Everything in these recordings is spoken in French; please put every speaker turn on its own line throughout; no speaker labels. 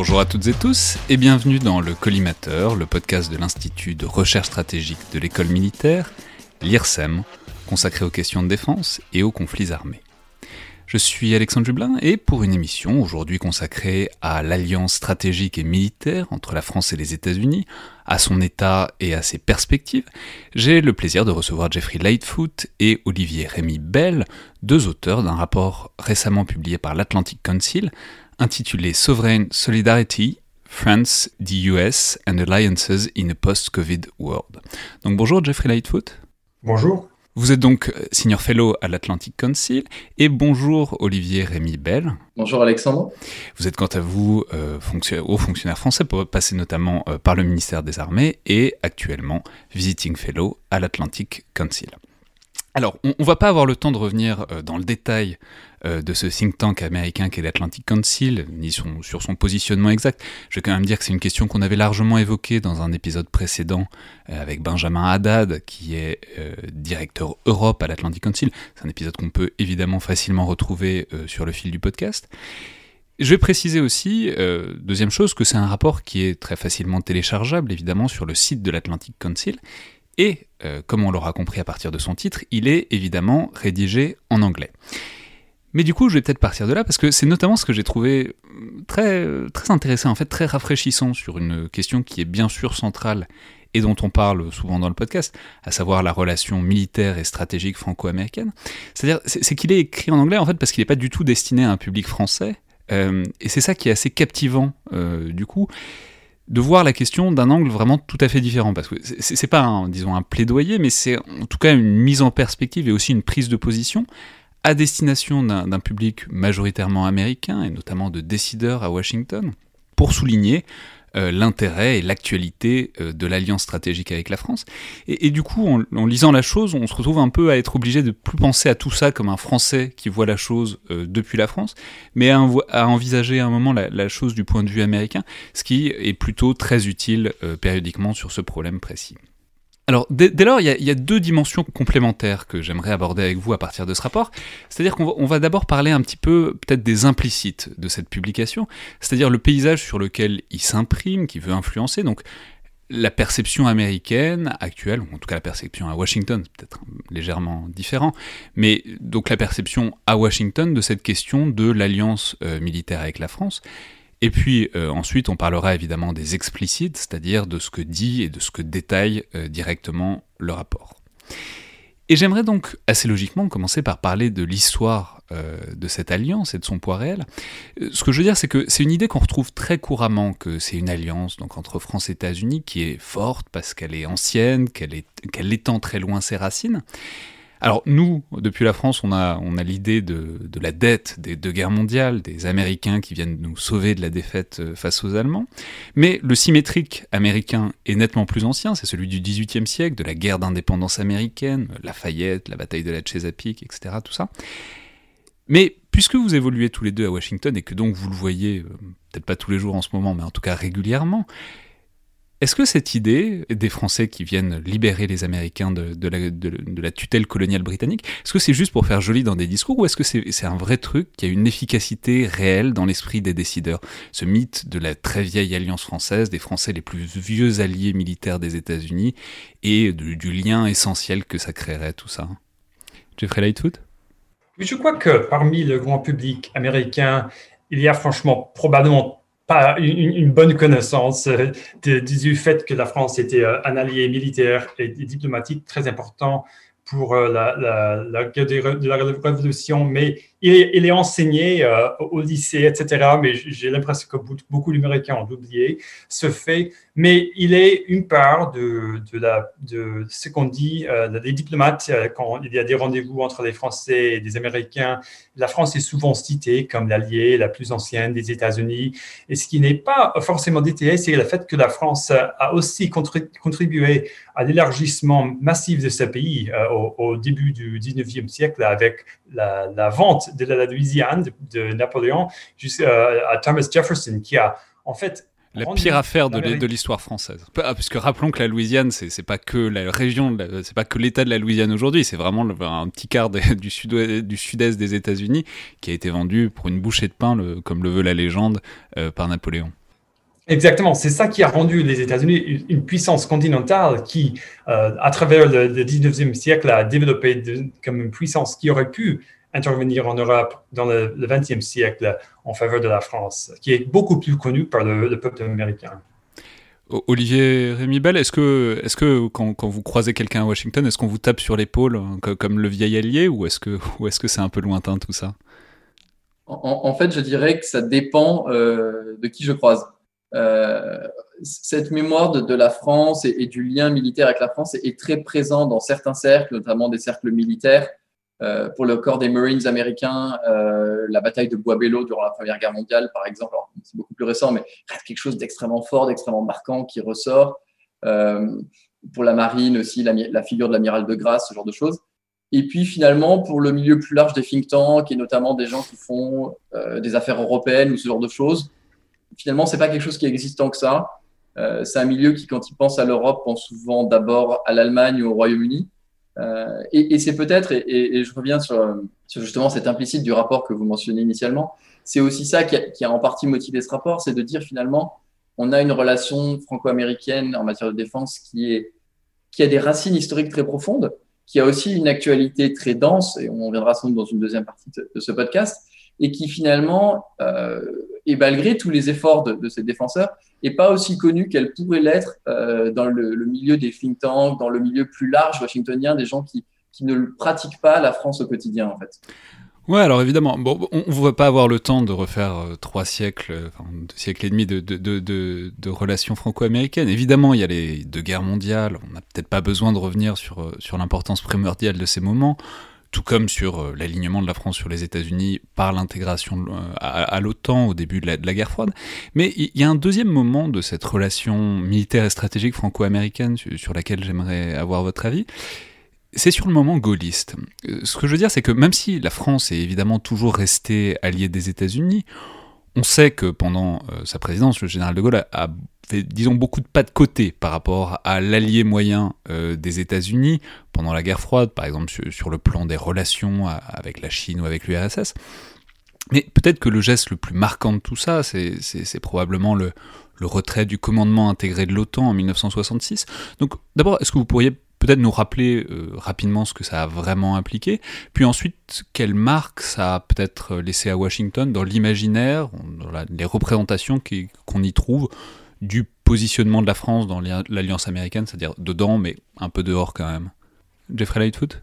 Bonjour à toutes et tous et bienvenue dans le Collimateur, le podcast de l'Institut de recherche stratégique de l'école militaire, l'IRSEM, consacré aux questions de défense et aux conflits armés. Je suis Alexandre Jublin et pour une émission aujourd'hui consacrée à l'alliance stratégique et militaire entre la France et les États-Unis, à son état et à ses perspectives, j'ai le plaisir de recevoir Jeffrey Lightfoot et Olivier Rémy Bell, deux auteurs d'un rapport récemment publié par l'Atlantic Council intitulé Sovereign Solidarity, France, the US and Alliances in a Post-Covid World. Donc bonjour Jeffrey Lightfoot.
Bonjour.
Vous êtes donc euh, Senior Fellow à l'Atlantic Council et bonjour Olivier Rémy Bell.
Bonjour Alexandre.
Vous êtes quant à vous euh, haut fonctionnaire français, pour passer notamment euh, par le ministère des Armées et actuellement Visiting Fellow à l'Atlantic Council. Alors, on, ne va pas avoir le temps de revenir euh, dans le détail euh, de ce think tank américain qu'est l'Atlantic Council, ni sur son positionnement exact. Je vais quand même dire que c'est une question qu'on avait largement évoquée dans un épisode précédent euh, avec Benjamin Haddad, qui est directeur Europe à l'Atlantic Council. C'est un épisode qu'on peut évidemment facilement retrouver sur le fil du podcast. Je vais préciser aussi, deuxième chose, que c'est un rapport qui est très facilement téléchargeable, évidemment, sur le site de l'Atlantic Council, et, euh, comme on l'aura compris à partir de son titre, il est évidemment rédigé en anglais. Mais du coup, je vais peut-être partir de là parce que c'est notamment ce que j'ai trouvé très, très intéressant, en fait très rafraîchissant sur une question qui est bien sûr centrale et dont on parle souvent dans le podcast, à savoir la relation militaire et stratégique franco-américaine. C'est-à-dire, c'est qu'il est écrit en anglais en fait parce qu'il n'est pas du tout destiné à un public français. Euh, et c'est ça qui est assez captivant euh, du coup de voir la question d'un angle vraiment tout à fait différent. Parce que c'est pas, un, disons, un plaidoyer, mais c'est en tout cas une mise en perspective et aussi une prise de position à destination d'un public majoritairement américain et notamment de décideurs à Washington pour souligner euh, l'intérêt et l'actualité euh, de l'alliance stratégique avec la France. Et, du coup, en, lisant la chose, on se retrouve un peu à être obligé de plus penser à tout ça comme un Français qui voit la chose euh, depuis la France, mais à, envisager à un moment la, chose du point de vue américain, ce qui est plutôt très utile périodiquement sur ce problème précis. Alors, dès, lors, il y, a, deux dimensions complémentaires que j'aimerais aborder avec vous à partir de ce rapport. C'est-à-dire qu'on va, d'abord parler un petit peu, peut-être, des implicites de cette publication, c'est-à-dire le paysage sur lequel il s'imprime, qui veut influencer. Donc, la perception américaine actuelle, ou en tout cas la perception à Washington, peut-être légèrement différent, mais donc la perception à Washington de cette question de l'alliance euh, militaire avec la France, et puis euh, ensuite, on parlera évidemment des explicites, c'est-à-dire de ce que dit et de ce que détaille euh, directement le rapport. Et j'aimerais donc assez logiquement commencer par parler de l'histoire euh, de cette alliance et de son poids réel. Ce que je veux dire, c'est que c'est une idée qu'on retrouve très couramment, que c'est une alliance donc entre France et États-Unis qui est forte parce qu'elle est ancienne, qu'elle qu'elle étend très loin ses racines. Alors nous, depuis la France, on a, l'idée de, la dette des deux guerres mondiales, des Américains qui viennent nous sauver de la défaite euh, face aux Allemands, mais le symétrique américain est nettement plus ancien, c'est celui du XVIIIe siècle, de la guerre d'indépendance américaine, Lafayette, la bataille de la Chesapeake, etc., tout ça. Mais puisque vous évoluez tous les deux à Washington et que donc vous le voyez, euh, peut-être pas tous les jours en ce moment, mais en tout cas régulièrement, Est-ce que cette idée des Français qui viennent libérer les Américains de, la, tutelle coloniale britannique, est-ce que c'est juste pour faire joli dans des discours ou est-ce que c'est un vrai truc qui a une efficacité réelle dans l'esprit des décideurs? Ce mythe de la très vieille alliance française, des Français les plus vieux alliés militaires des États-Unis et du, lien essentiel que ça créerait tout ça? Jeffrey Lightfoot?
Je crois que parmi le grand public américain, il y a franchement probablement pas une, bonne connaissance euh, du fait que la France était euh, un allié militaire et diplomatique très important pour euh, la, la, la, de la révolution, mais il est, enseigné au lycée, etc. Mais j'ai l'impression que beaucoup d'Américains ont oublié ce fait. Mais il est une part de, ce qu'on dit, des diplomates, quand il y a des rendez-vous entre les Français et les Américains, la France est souvent citée comme l'allié la plus ancienne des États-Unis. Et ce qui n'est pas forcément détaillé, c'est le fait que la France a aussi contribué à l'élargissement massif de ce pays euh, au, début du 19e siècle avec la, vente de la Louisiane de, Napoléon jusqu'à euh, Thomas Jefferson, qui a en fait
la pire affaire de l'histoire française. Ah, parce que rappelons que la Louisiane, c'est pas que la région, c'est pas que l'État de la Louisiane aujourd'hui, c'est vraiment un petit quart du sud-est des États-Unis qui a été vendu pour une bouchée de pain, comme le veut la légende, euh, par Napoléon.
Exactement, c'est ça qui a rendu les États-Unis une puissance continentale qui, euh, à travers le, 19e siècle, a développé comme une puissance qui aurait pu intervenir en Europe dans le, XXe siècle en faveur de la France, qui est beaucoup plus connu par le, peuple américain.
Olivier Rémy Bell, est-ce que, est que quand, vous croisez quelqu'un à Washington, est-ce qu'on vous tape sur l'épaule hein, comme le vieil allié ou est-ce que c'est -ce c'est un peu lointain tout ça?
En, fait, je dirais que ça dépend euh, de qui je croise. Euh, cette mémoire de, la France et, du lien militaire avec la France est, est, très présent dans certains cercles, notamment des cercles militaires. Euh, pour le corps des Marines américains, euh, la bataille de Bois-Bello durant la Première Guerre mondiale, par exemple, c'est beaucoup plus récent, mais quelque chose d'extrêmement fort, d'extrêmement marquant qui ressort. Euh, pour la marine aussi, la, figure de l'amiral de Grasse, ce genre de choses. Et puis finalement, pour le milieu plus large des think tanks, et notamment des gens qui font des affaires européennes ou ce genre de choses, finalement, c'est pas quelque chose qui existe tant que ça. c'est un milieu qui, quand il pense à l'Europe, pense souvent d'abord à l'Allemagne ou au Royaume-Uni. Euh, et, c'est peut-être, et, je reviens sur, justement cet implicite du rapport que vous mentionnez initialement, c'est aussi ça qui a, en partie motivé ce rapport, c'est de dire finalement, on a une relation franco-américaine en matière de défense qui, a des racines historiques très profondes, qui a aussi une actualité très dense, et on viendra sans doute dans une deuxième partie de, ce podcast, et qui finalement, euh, et malgré tous les efforts de, de ces défenseurs, n'est pas aussi connue qu'elle pourrait l'être euh, dans le, milieu des think tanks, dans le milieu plus large washingtonien, des gens qui, qui ne pratiquent pas la France au quotidien, en fait.
Ouais, alors évidemment, bon, on ne va pas avoir le temps de refaire euh, trois siècles, enfin, deux siècles et demi de, de, de, de relations franco-américaines. Évidemment, il y a les deux guerres mondiales, on n'a peut-être pas besoin de revenir sur, euh, sur l'importance primordiale de ces moments tout comme sur euh, l'alignement de la France sur les États-Unis par l'intégration euh, à, l'OTAN au début de la, guerre froide. Mais il y, a un deuxième moment de cette relation militaire et stratégique franco-américaine sur, laquelle j'aimerais avoir votre avis. C'est sur le moment gaulliste. Euh, ce que je veux dire, c'est que même si la France est évidemment toujours restée alliée des États-Unis, on sait que pendant sa présidence, le général de Gaulle a disons, beaucoup de pas de côté par rapport à l'allié moyen euh, des États-Unis pendant la guerre froide, par exemple sur, le plan des relations avec la Chine ou avec l'URSS. Mais peut-être que le geste le plus marquant de tout ça, c'est probablement le, retrait du commandement intégré de l'OTAN en 1966. Donc d'abord, est-ce que vous pourriez peut-être nous rappeler euh, rapidement ce que ça a vraiment impliqué, puis ensuite quelle marque ça a peut-être laissé à Washington dans l'imaginaire, dans les représentations qu'on y trouve du positionnement de la France dans l'alliance américaine, c'est-à-dire dedans, mais un peu dehors quand même. Jeffrey Lightfoot?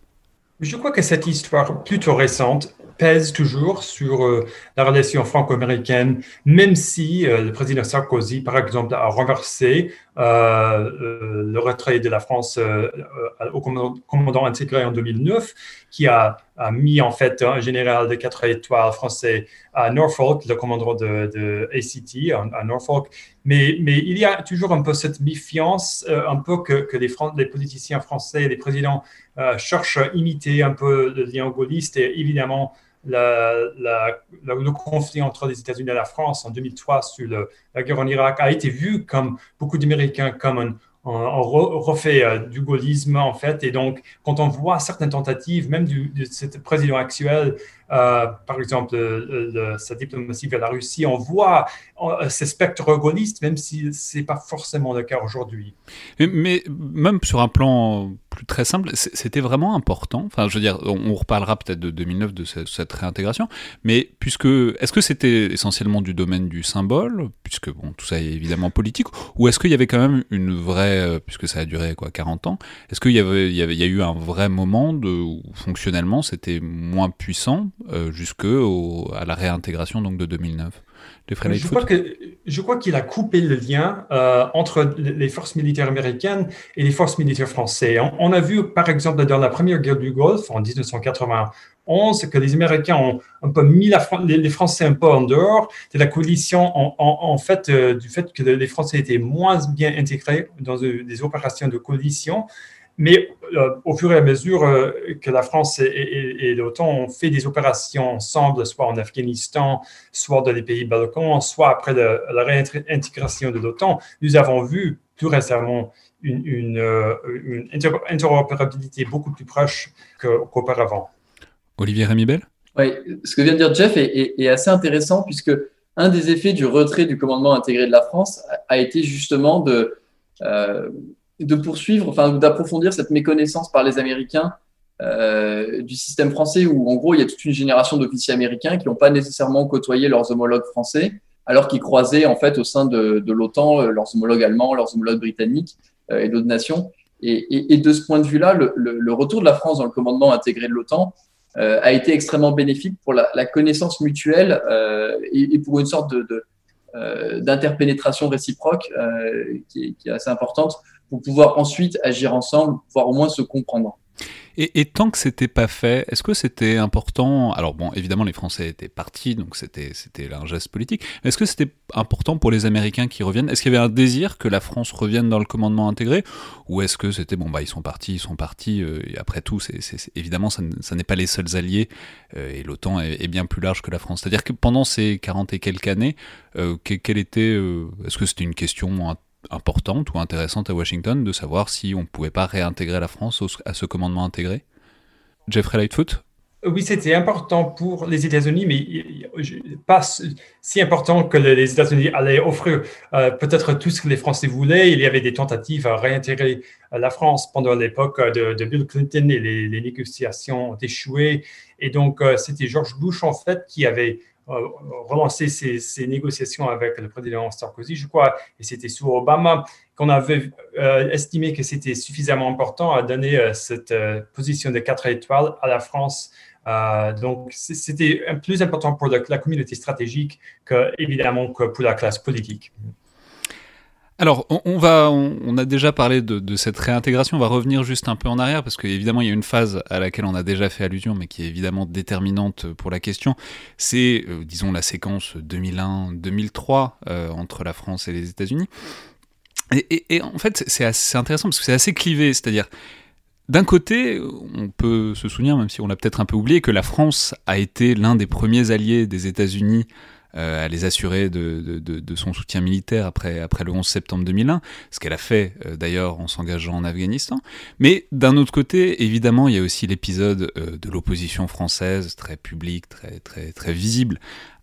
Je crois que cette histoire plutôt récente pèse toujours sur euh, la relation franco-américaine, même si euh, le président Sarkozy, par exemple, a renversé le retrait de la France au commandant, intégré en 2009, qui a, mis en fait un général de quatre étoiles français à Norfolk, le commandant de, ACT à, Norfolk. Mais, il y a toujours un peu cette méfiance, un peu que, que les, les, politiciens français, les présidents cherchent à imiter un peu le lien gaulliste et évidemment le conflit entre les États-Unis et la France en 2003 sur la guerre en Irak a été vu comme beaucoup d'Américains comme un, refait euh, du gaullisme en fait. Et donc, quand on voit certaines tentatives, même du, de ce président actuel, par exemple, sa diplomatie vers la Russie, on voit euh, ces spectres gaullistes, même si ce n'est pas forcément le cas aujourd'hui.
Mais, même sur un plan plus très simple, c'était vraiment important. Enfin, je veux dire, on, reparlera peut-être de 2009 de cette, réintégration, mais puisque est-ce que c'était essentiellement du domaine du symbole, puisque bon, tout ça est évidemment politique, ou est-ce qu'il y avait quand même une vraie, euh, puisque ça a duré quoi, 40 ans, est-ce qu'il y avait, il y a eu un vrai moment de, où fonctionnellement c'était moins puissant euh, jusque à la réintégration donc de 2009
je crois, que, je crois qu'il a coupé le lien euh, entre les forces militaires américaines et les forces militaires françaises. On, a vu, par exemple, dans la première guerre du Golfe en 1991, que les Américains ont un peu mis les Français un peu en dehors de la coalition, en, fait, euh, du fait que les Français étaient moins bien intégrés dans des opérations de coalition. Mais euh, au fur et à mesure euh, que la France et, l'OTAN ont fait des opérations ensemble, soit en Afghanistan, soit dans les pays Balkans, soit après la réintégration de l'OTAN, nous avons vu plus récemment une, une, euh, interopérabilité beaucoup plus proche qu'auparavant.
Olivier Rémibel?
Oui, ce que vient de dire Jeff est, assez intéressant puisque un des effets du retrait du commandement intégré de la France a été justement de de poursuivre, enfin d'approfondir cette méconnaissance par les Américains euh, du système français, où en gros il y a toute une génération d'officiers américains qui n'ont pas nécessairement côtoyé leurs homologues français, alors qu'ils croisaient en fait au sein de, de l'OTAN euh, leurs homologues allemands, leurs homologues britanniques euh, et d'autres nations. Et, et, de ce point de vue-là, le, le, retour de la France dans le commandement intégré de l'OTAN euh, a été extrêmement bénéfique pour la, la connaissance mutuelle euh, et, et, pour une sorte de, de d'interpénétration réciproque qui est, qui, est, assez importante pour pouvoir ensuite agir ensemble, pouvoir au moins se comprendre.
Et, tant que c'était pas fait, est-ce que c'était important Alors bon, évidemment, les Français étaient partis, donc c'était c'était un geste politique. Est-ce que c'était important pour les Américains qui reviennent? Est-ce qu'il y avait un désir que la France revienne dans le commandement intégré, ou est-ce que c'était bon bah ils sont partis, ils sont partis. Euh, après tout, c'est évidemment ça, n'est pas les seuls alliés euh, et l'OTAN est, bien plus large que la France. C'est-à-dire que pendant ces 40 et quelques années, euh, quelle était Est-ce que c'était une question importante ou intéressante à Washington de savoir si on ne pouvait pas réintégrer la France à ce commandement intégré? Jeffrey Lightfoot?
Oui, c'était important pour les États-Unis, mais pas si important que les États-Unis allaient offrir euh, peut-être tout ce que les Français voulaient. Il y avait des tentatives à réintégrer euh, la France pendant l'époque de, Bill Clinton et les, négociations ont échoué. Et donc, euh, c'était George Bush, en fait, qui avait euh, relancer ces, négociations avec le président Sarkozy, je crois, et c'était sous Obama, qu'on avait euh, estimé que c'était suffisamment important à donner euh, cette position de quatre étoiles à la France. donc, c'était plus important pour la, communauté stratégique que, évidemment, pour la classe politique.
Alors, on, va, on, a déjà parlé de, cette réintégration. On va revenir juste un peu en arrière parce qu'évidemment, il y a une phase à laquelle on a déjà fait allusion, mais qui est évidemment déterminante pour la question. C'est, euh, disons, la séquence 2001-2003 euh, entre la France et les États-Unis. Et, en fait, c'est intéressant parce que c'est assez clivé. C'est-à-dire, d'un côté, on peut se souvenir, même si on l'a peut-être un peu oublié, que la France a été l'un des premiers alliés des États-Unis euh, à les assurer de, son soutien militaire après, le 11 septembre 2001, ce qu'elle a fait euh, d'ailleurs en s'engageant en Afghanistan. Mais d'un autre côté, évidemment, il y a aussi l'épisode euh, de l'opposition française, très publique, très, visible,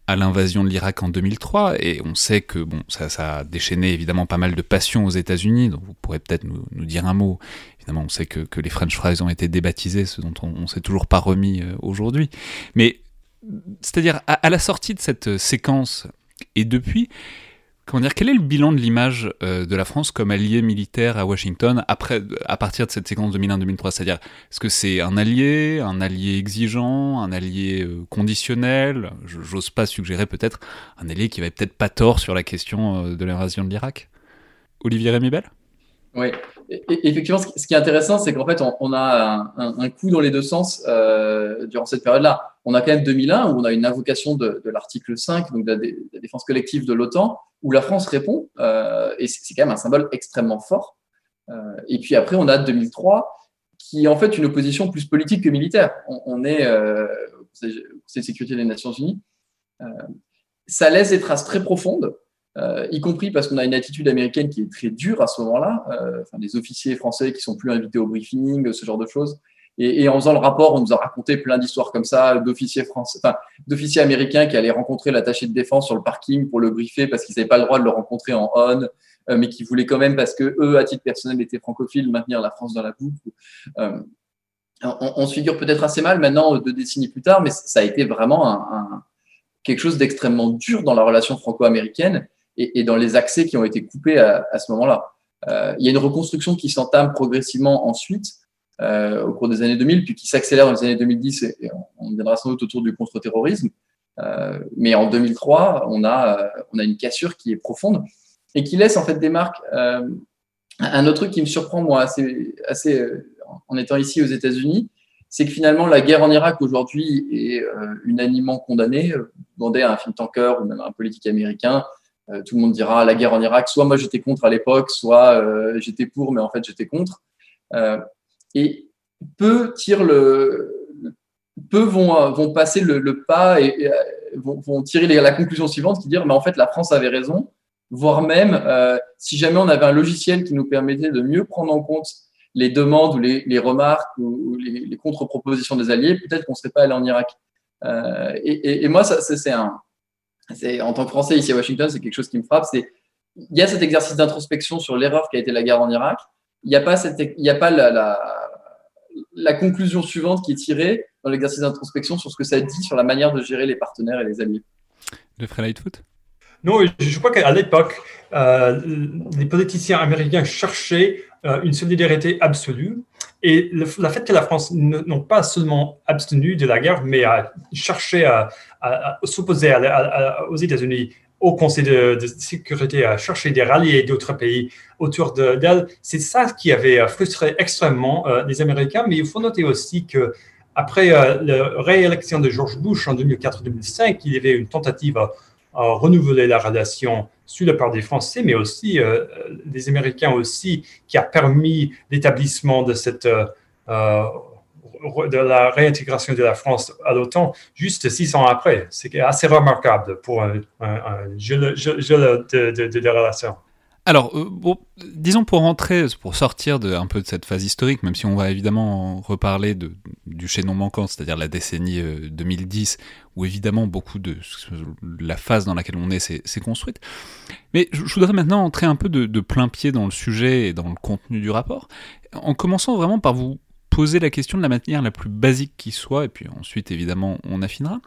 à l'invasion de l'Irak en 2003, et on sait que bon, ça, a déchaîné évidemment pas mal de passion aux États-Unis, donc vous pourrez peut-être nous, nous, dire un mot. Évidemment, on sait que, que les French fries ont été débaptisés, ce dont on, ne s'est toujours pas remis aujourd'hui. Mais c'est-à-dire à, la sortie de cette euh, séquence et depuis, comment dire, quel est le bilan de l'image euh, de la France comme allié militaire à Washington après, à partir de cette séquence 2001-2003 C'est-à-dire, est-ce que c'est un allié, un allié exigeant, un allié euh, conditionnel? J'ose pas suggérer peut-être un allié qui va peut-être pas tort sur la question de l'invasion de l'Irak. Olivier Rémibel?
Oui, effectivement, ce qui est intéressant, c'est qu'en fait, on, a un, coup dans les deux sens euh, durant cette période-là. On a quand même 2001 où on a une invocation de, l'article 5, donc de la, défense collective de l'OTAN, où la France répond, euh, et c'est quand même un symbole extrêmement fort. Euh, et puis après, on a 2003, qui est en fait une opposition plus politique que militaire. On, est Conseil de sécurité des Nations Unies, ça laisse des traces très profondes, y compris parce qu'on a une attitude américaine qui est très dure à ce moment-là, enfin, des officiers français qui sont plus invités au briefing, ce genre de choses. Et, en faisant le rapport, on nous a raconté plein d'histoires comme ça, d'officiers français, enfin, d'officiers américains qui allaient rencontrer l'attaché de défense sur le parking pour le briefer parce qu'ils n'avaient pas le droit de le rencontrer en on, euh, mais qui voulaient quand même, parce que eux, à titre personnel, étaient francophiles, maintenir la France dans la boucle. Euh, on, se figure peut-être assez mal maintenant, deux décennies plus tard, mais ça a été vraiment un, quelque chose d'extrêmement dur dans la relation franco-américaine et, dans les accès qui ont été coupés à, ce moment-là. Euh, il y a une reconstruction qui s'entame progressivement ensuite euh, au cours des années 2000, puis qui s'accélère dans les années 2010, et, on viendra sans doute autour du contre-terrorisme. Euh, mais en 2003, on a, on a une cassure qui est profonde et qui laisse en fait des marques. un autre truc qui me surprend, moi, assez, assez en étant ici aux États-Unis, c'est que finalement, la guerre en Irak aujourd'hui est unanimement condamnée. Demandez à un film tanker ou même à un politique américain, tout le monde dira la guerre en Irak, soit moi j'étais contre à l'époque, soit j'étais pour, mais en fait j'étais contre et peu tirent le, peu vont, vont passer le, pas et, vont, tirer la conclusion suivante qui dire mais en fait la France avait raison, voire même euh, si jamais on avait un logiciel qui nous permettait de mieux prendre en compte les demandes ou les, remarques ou, les, contre-propositions des alliés, peut-être qu'on ne serait pas allé en Irak. Euh, et, moi, ça, c'est un, en tant que Français ici à Washington, c'est quelque chose qui me frappe. C'est il y a cet exercice d'introspection sur l'erreur qui a été la guerre en Irak. Il n'y a pas, cette, il y a pas la, la conclusion suivante qui est tirée dans l'exercice d'introspection sur ce que ça dit sur la manière de gérer les partenaires et les alliés.
Le Frère Lightfoot?
Non, je crois qu'à l'époque, euh, les politiciens américains cherchaient euh, une solidarité absolue. Et le, fait que la France n'ont pas seulement abstenu de la guerre, mais a cherché à, s'opposer aux États-Unis au Conseil de, sécurité à chercher des ralliés d'autres pays autour d'elle. C'est ça qui avait euh, frustré extrêmement euh, les Américains. Mais il faut noter aussi que après euh, la réélection de George Bush en 2004-2005, il y avait une tentative à, renouveler la relation sur le part des Français, mais aussi des Américains aussi, qui a permis l'établissement de cette de la réintégration de la France à l'OTAN juste six ans après. C'est assez remarquable pour un, jeu, de, de, relations.
Alors, euh, disons pour rentrer, pour sortir de, un peu de cette phase historique, même si on va évidemment reparler du chaînon manquant, c'est-à-dire la décennie 2010, euh, où évidemment beaucoup de la phase dans laquelle on est s'est construite. Mais je, voudrais maintenant entrer un peu de, plein pied dans le sujet et dans le contenu du rapport, en commençant vraiment par vous poser la question de la manière la plus basique qui soit, et puis ensuite évidemment on affinera.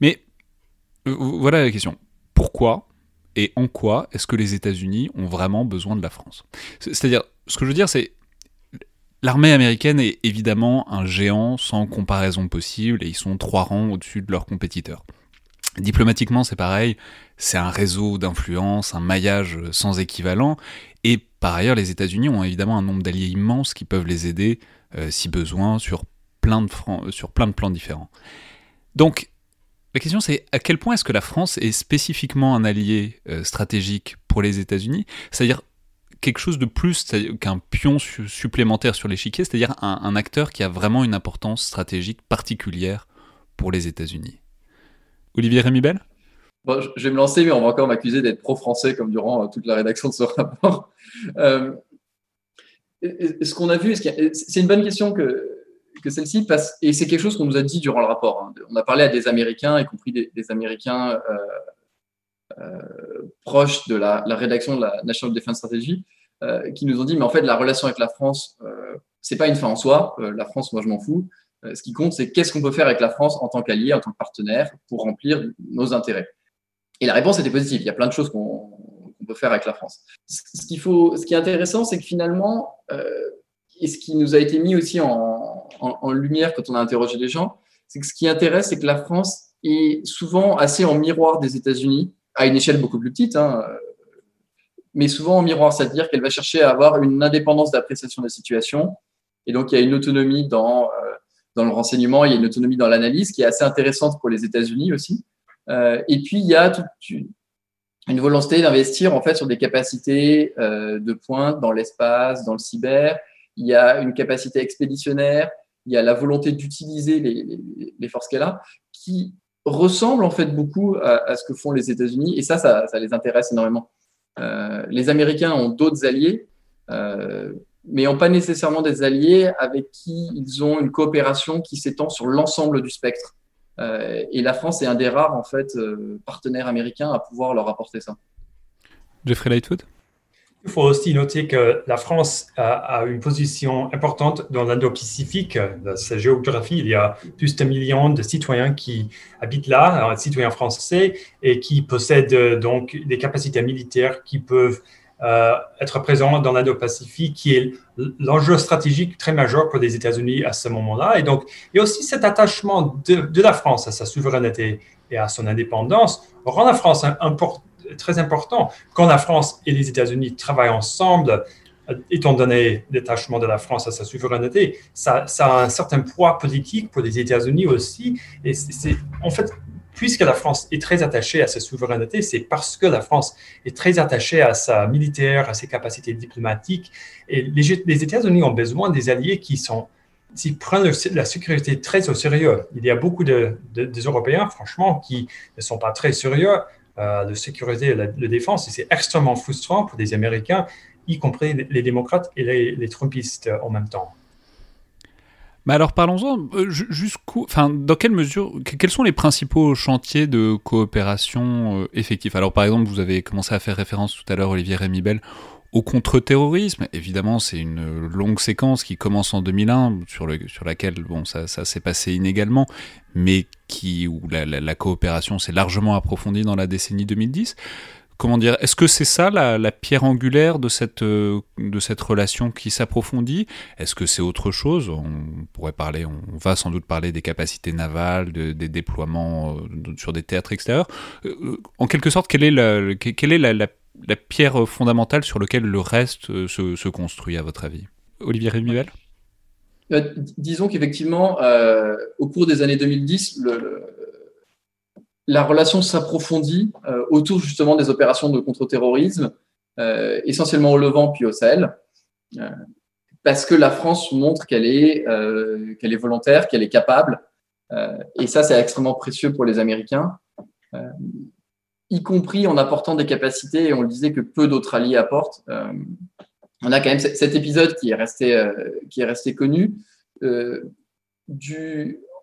Mais euh, voilà la question. Pourquoi et en quoi est-ce que les États-Unis ont vraiment besoin de la France? C'est-à-dire, ce que je veux dire, c'est l'armée américaine est évidemment un géant sans comparaison possible et ils sont trois rangs au-dessus de leurs compétiteurs. Diplomatiquement, c'est pareil, c'est un réseau d'influence, un maillage sans équivalent, et par ailleurs, les États-Unis ont évidemment un nombre d'alliés immenses qui peuvent les aider si besoin, sur plein, de euh, sur plein de plans différents. Donc, la question c'est à quel point est-ce que la France est spécifiquement un allié euh, stratégique pour les États-Unis? C'est-à-dire quelque chose de plus qu'un pion supplémentaire sur l'échiquier, c'est-à-dire un, acteur qui a vraiment une importance stratégique particulière pour les États-Unis. Olivier Rémibel?
Bon, Je vais me lancer, mais on va encore m'accuser d'être pro-français comme durant toute la rédaction de ce rapport ce qu'on a vu, c'est une bonne question que, celle-ci, passe, et c'est quelque chose qu'on nous a dit durant le rapport. Hein. On a parlé à des Américains, y compris des, Américains euh, euh, proches de la, rédaction de la National Defense Strategy, euh, qui nous ont dit, mais en fait, la relation avec la France, c'est pas une fin en soi. la France, moi, je m'en fous. ce qui compte, c'est qu'est-ce qu'on peut faire avec la France en tant qu'allié, en tant que partenaire, pour remplir nos intérêts. Et la réponse était positive. Il y a plein de choses qu'on on peut faire avec la France. Ce, qui est intéressant, c'est que finalement, euh, et ce qui nous a été mis aussi en, lumière quand on a interrogé les gens, c'est que ce qui intéresse, c'est que la France est souvent assez en miroir des États-Unis, à une échelle beaucoup plus petite, hein, mais souvent en miroir, c'est-à-dire qu'elle va chercher à avoir une indépendance d'appréciation de la situation. Et donc, il y a une autonomie dans, euh, dans le renseignement, il y a une autonomie dans l'analyse qui est assez intéressante pour les États-Unis aussi. Euh, et puis, il y a toute, une volonté d'investir en fait sur des capacités euh, de pointe dans l'espace, dans le cyber. Il y a une capacité expéditionnaire, il y a la volonté d'utiliser les, forces qu'elle a, qui ressemble en fait beaucoup à, ce que font les États-Unis, et ça, ça, les intéresse énormément. les Américains ont d'autres alliés, mais n'ont pas nécessairement des alliés avec qui ils ont une coopération qui s'étend sur l'ensemble du spectre. Et la France est un des rares en fait partenaires américains à pouvoir leur apporter ça.
Jeffrey Lightfoot?
Il faut aussi noter que la France a, une position importante dans l'Indo-Pacifique. Dans sa géographie, il y a plus d'un million de citoyens qui habitent là, citoyens français, et qui possèdent donc des capacités militaires qui peuvent euh, être présents dans l'Indo-Pacifique, qui est l'enjeu stratégique très majeur pour les États-Unis à ce moment-là. Et donc, il y a aussi cet attachement de, la France à sa souveraineté et à son indépendance rend la France très important. Quand la France et les États-Unis travaillent ensemble, euh, étant donné l'attachement de la France à sa souveraineté, ça, a un certain poids politique pour les États-Unis aussi. Et c'est en fait, puisque la France est très attachée à sa souveraineté, c'est parce que la France est très attachée à sa militaire, à ses capacités diplomatiques. Et les, États-Unis ont besoin des alliés qui sont prennent la sécurité très au sérieux. Il y a beaucoup de, Européens, franchement, qui ne sont pas très sérieux euh, de sécurité et de défense. Et c'est extrêmement frustrant pour des Américains, y compris les démocrates et les, Trumpistes en même temps.
Mais alors parlons-en, euh, jusqu'où, enfin, dans quelle mesure, quels sont les principaux chantiers de coopération euh, effectifs? Alors par exemple, vous avez commencé à faire référence tout à l'heure, Olivier Rémibel, au contre-terrorisme, évidemment, c'est une longue séquence qui commence en 2001, sur, le, sur laquelle bon, ça, ça s'est passé inégalement, mais qui, où la, la, coopération s'est largement approfondie dans la décennie 2010. Comment dire Est-ce que c'est ça la, pierre angulaire de cette, euh, de cette relation qui s'approfondit? Est-ce que c'est autre chose? On pourrait parler, on va sans doute parler des capacités navales, des déploiements euh, sur des théâtres extérieurs. Euh, en quelque sorte, quelle est la, quelle est la, pierre fondamentale sur laquelle le reste se, construit, à votre avis? Olivier Rémivel
Disons qu'effectivement, au cours des années 2010, la relation s'approfondit autour justement des opérations de contre-terrorisme, essentiellement au Levant puis au Sahel, parce que la France montre qu'elle est, qu'elle est volontaire, qu'elle est capable, et ça c'est extrêmement précieux pour les Américains y compris en apportant des capacités, et on le disait que peu d'autres alliés apportent. Euh, on a quand même cet épisode qui est resté, euh, qui est resté connu. Euh,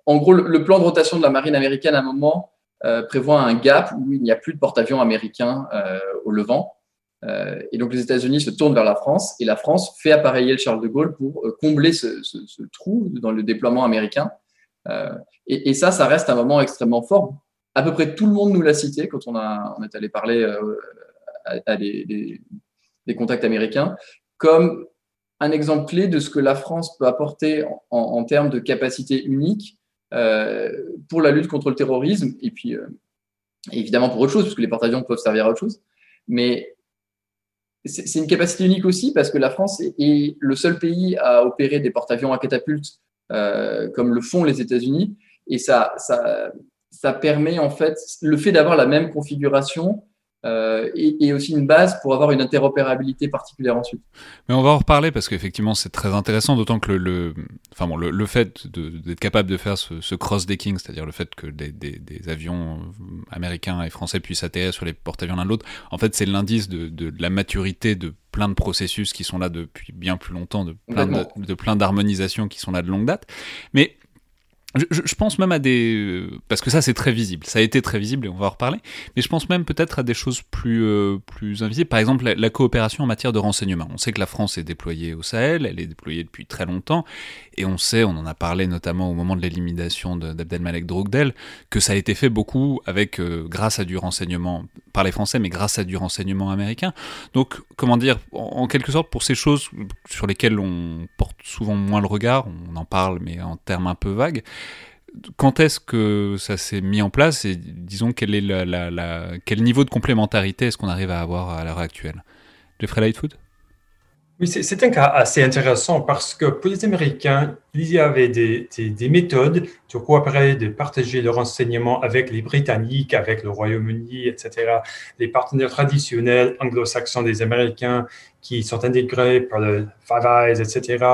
en gros, le, plan de rotation de la marine américaine, à un moment, prévoit un gap où il n'y a plus de porte-avions américains au Levant. et donc, les États-Unis se tournent vers la France, et la France fait appareiller le Charles de Gaulle pour combler ce, trou dans le déploiement américain. Et, ça, ça reste un moment extrêmement fort à peu près tout le monde nous l'a cité quand on, a, on est allé parler euh, à, des, contacts américains, comme un exemple clé de ce que la France peut apporter en, termes de capacité unique euh, pour la lutte contre le terrorisme, et puis euh, évidemment pour autre chose, parce que les porte-avions peuvent servir à autre chose. Mais c'est une capacité unique aussi parce que la France est, le seul pays à opérer des porte-avions à catapulte comme le font les États-Unis. Et ça, ça, ça permet en fait, le fait d'avoir la même configuration euh, et, aussi une base pour avoir une interopérabilité particulière ensuite.
Mais on va en reparler parce qu'effectivement c'est très intéressant, d'autant que le, enfin bon, le, fait d'être capable de faire ce, cross-decking, c'est-à-dire le fait que des, des, avions américains et français puissent atterrir sur les porte-avions l'un de l'autre, en fait c'est l'indice de, de, la maturité de plein de processus qui sont là depuis bien plus longtemps, de plein, de, de plein d'harmonisations qui sont là de longue date. Mais je, pense même à des... Euh, parce que ça c'est très visible, ça a été très visible et on va en reparler, mais je pense même peut-être à des choses plus, euh, plus invisibles. Par exemple la, coopération en matière de renseignement. On sait que la France est déployée au Sahel, elle est déployée depuis très longtemps, et on sait, on en a parlé notamment au moment de l'élimination d'Abdelmalek Drogdel, que ça a été fait beaucoup avec, euh, grâce à du renseignement, par les Français, mais grâce à du renseignement américain. Donc, comment dire, en quelque sorte, pour ces choses sur lesquelles on porte souvent moins le regard, on en parle, mais en termes un peu vagues, quand est-ce que ça s'est mis en place et disons quel est la, quel niveau de complémentarité est-ce qu'on arrive à avoir à l'heure actuelle? Jeffrey Lightfoot?
Oui, c'est un cas assez intéressant parce que pour les Américains, il y avait des, des, méthodes de coopérer, de partager le renseignement avec les Britanniques, avec le Royaume-Uni, etc., les partenaires traditionnels anglo-saxons des Américains qui sont intégrés par le Five Eyes, etc.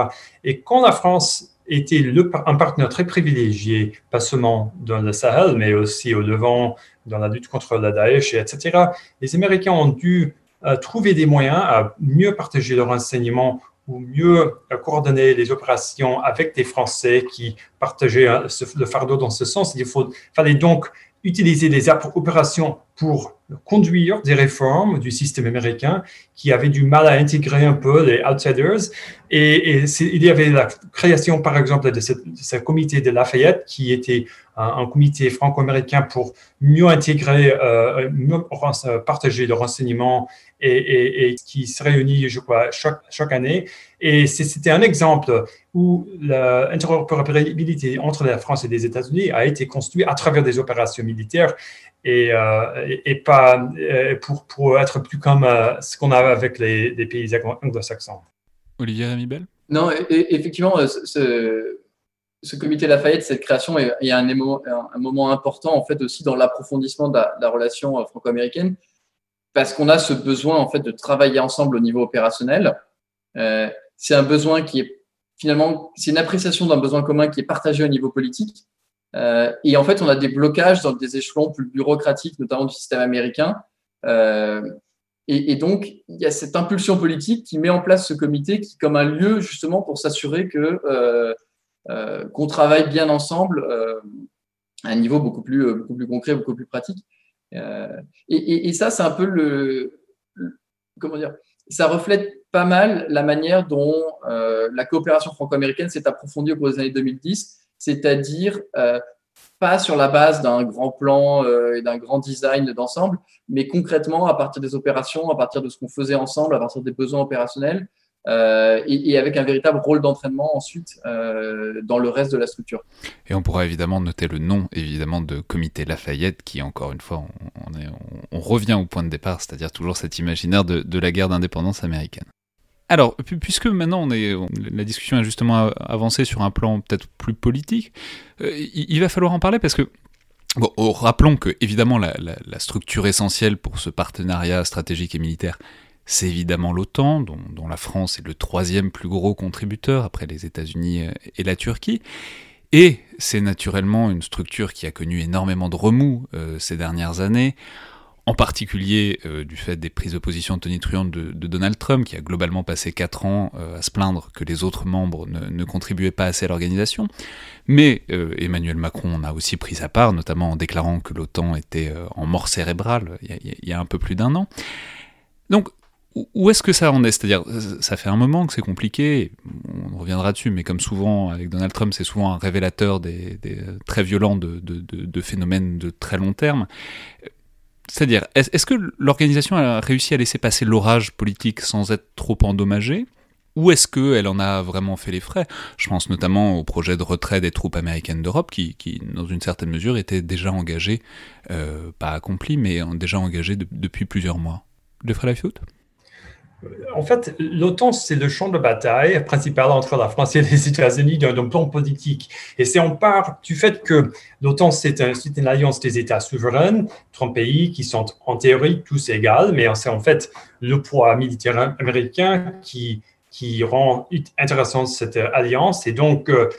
Et quand la France était un partenaire très privilégié, pas seulement dans le Sahel, mais aussi au Levant, dans la lutte contre la Daesh, etc. Les Américains ont dû euh, trouver des moyens à mieux partager leurs renseignements ou mieux euh, coordonner les opérations avec des Français qui partageaient euh, le fardeau dans ce sens. Il fallait donc utiliser des opérations pour conduire des réformes du système américain qui avaient du mal à intégrer un peu les outsiders. Et, il y avait la création, par exemple, de ce, comité de Lafayette qui était un, comité franco-américain pour mieux intégrer, euh, mieux partager le renseignement et, qui se réunit, je crois, chaque, chaque année. Et c'était un exemple où l'interopérabilité entre la France et les États-Unis a été construite à travers des opérations militaires et, euh, et pas euh, pour, pour, être plus comme euh, ce qu'on a avec les, pays anglo-saxons.
Olivier Ramibel?
Non, effectivement, ce, ce, comité Lafayette, cette création, a un, un, moment important en fait aussi dans l'approfondissement de, la relation franco-américaine parce qu'on a ce besoin en fait de travailler ensemble au niveau opérationnel. c'est un besoin qui est finalement, c'est une appréciation d'un besoin commun qui est partagé au niveau politique. Euh, et en fait, on a des blocages dans des échelons plus bureaucratiques, notamment du système américain. Euh, et, donc, il y a cette impulsion politique qui met en place ce comité qui, comme un lieu justement pour s'assurer que euh, qu'on travaille bien ensemble à un niveau beaucoup plus, beaucoup plus concret, beaucoup plus pratique. Et, et, ça, c'est un peu le, comment dire, ça reflète pas mal la manière dont la coopération franco-américaine s'est approfondie au cours des années 2010 c'est-à-dire euh, pas sur la base d'un grand plan euh, et d'un grand design d'ensemble, mais concrètement à partir des opérations, à partir de ce qu'on faisait ensemble, à partir des besoins opérationnels, euh, et, avec un véritable rôle d'entraînement ensuite dans le reste de la structure.
Et on pourra évidemment noter le nom évidemment de Comité Lafayette, qui encore une fois, on, revient au point de départ, c'est-à-dire toujours cet imaginaire de la guerre d'indépendance américaine. Alors, puisque maintenant on est, la discussion a justement avancé sur un plan peut-être plus politique, euh, il, va falloir en parler parce que, oh, rappelons que évidemment la, structure essentielle pour ce partenariat stratégique et militaire, c'est évidemment l'OTAN, dont, la France est le troisième plus gros contributeur après les États-Unis et la Turquie. Et c'est naturellement une structure qui a connu énormément de remous euh, ces dernières années en particulier euh, du fait des prises de position tonitruantes de, de, Donald Trump, qui a globalement passé 4 ans euh, à se plaindre que les autres membres ne, contribuaient pas assez à l'organisation. Mais euh, Emmanuel Macron en a aussi pris sa part, notamment en déclarant que l'OTAN était en mort cérébrale il y, a, un peu plus d'un an. Donc, où est-ce que ça en est? C'est-à-dire, ça fait un moment que c'est compliqué, on reviendra dessus, mais comme souvent avec Donald Trump, c'est souvent un révélateur des, très violents de, de, phénomènes de très long terme. C'est-à-dire, est-ce que l'organisation a réussi à laisser passer l'orage politique sans être trop endommagée? Ou est-ce qu'elle en a vraiment fait les frais? Je pense notamment au projet de retrait des troupes américaines d'Europe, qui, dans une certaine mesure, était déjà engagé, euh, pas accompli, mais déjà engagé depuis plusieurs mois. De Lafioute
en fait, l'OTAN, c'est le champ de bataille principal entre la France et les États-Unis d'un plan politique. Et c'est en part du fait que l'OTAN, c'est une alliance des États souverains, 30 pays qui sont en théorie tous égaux, mais c'est en fait le poids militaire américain qui, rend intéressante cette alliance. Et donc, euh,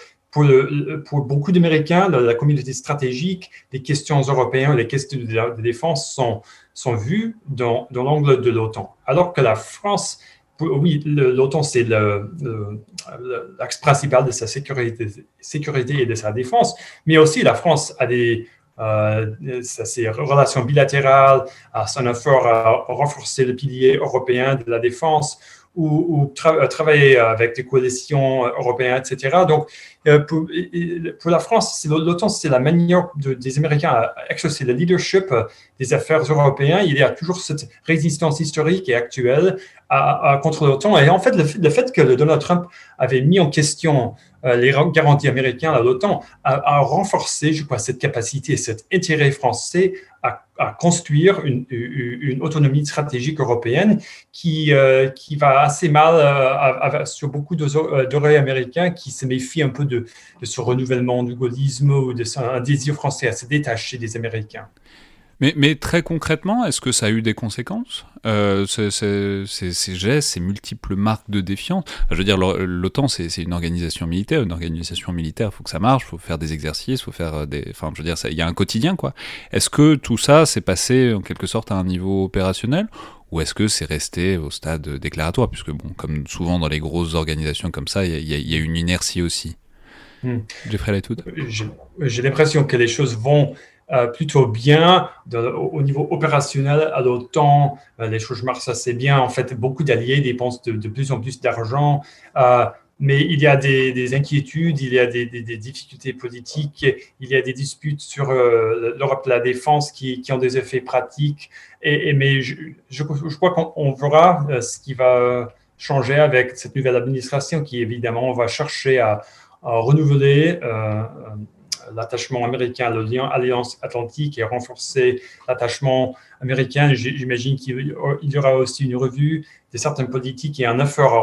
pour, beaucoup d'Américains, la, la, communauté stratégique, les questions européennes, les questions de défense sont sont vus dans, dans l'angle de l'OTAN. Alors que la France, oui, l'OTAN, c'est l'axe principal de sa sécurité, sécurité et de sa défense, mais aussi la France a des, euh, ses relations bilatérales, à son effort à renforcer le pilier européen de la défense ou, travailler avec des coalitions européennes, etc. Donc, euh, pour, la France, l'OTAN, c'est la manière des Américains à exercer le leadership des affaires européennes. Il y a toujours cette résistance historique et actuelle à, contre l'OTAN. Et en fait, le, fait que Donald Trump avait mis en question euh, les garanties américaines à l'OTAN a, renforcé, je crois, cette capacité, cet intérêt français à, construire une, autonomie stratégique européenne qui, euh, qui va assez mal euh, sur beaucoup d'oreilles américains qui se méfient un peu de, ce renouvellement du gaullisme ou de un désir français à se détacher des Américains.
Mais, mais, très concrètement, est-ce que ça a eu des conséquences? Euh, ces, gestes, ces multiples marques de défiance? Je veux dire, l'OTAN, c'est une organisation militaire. Une organisation militaire, il faut que ça marche, il faut faire des exercices, il faut faire euh, des... Enfin, je veux dire, il y a un quotidien, quoi. Est-ce que tout ça s'est passé en quelque sorte à un niveau opérationnel? Ou est-ce que c'est resté au stade déclaratoire? Puisque, bon, comme souvent dans les grosses organisations comme ça, il y, y, a une inertie aussi. Hmm. Jeffrey
J'ai l'impression que les choses vont euh, plutôt bien au, niveau opérationnel à l'OTAN. Euh, les choses marchent assez bien. En fait, beaucoup d'alliés dépensent de, plus en plus d'argent. Euh, mais il y a des, inquiétudes, il y a des, difficultés politiques, il y a des disputes sur l'Europe de la défense qui, ont des effets pratiques. Et, mais je, crois qu'on verra ce qui va changer avec cette nouvelle administration qui, évidemment, va chercher à renouveler l'attachement américain à l'Alliance Atlantique et renforcer l'attachement américain. J'imagine qu'il y aura aussi une revue de certaines politiques et un effort à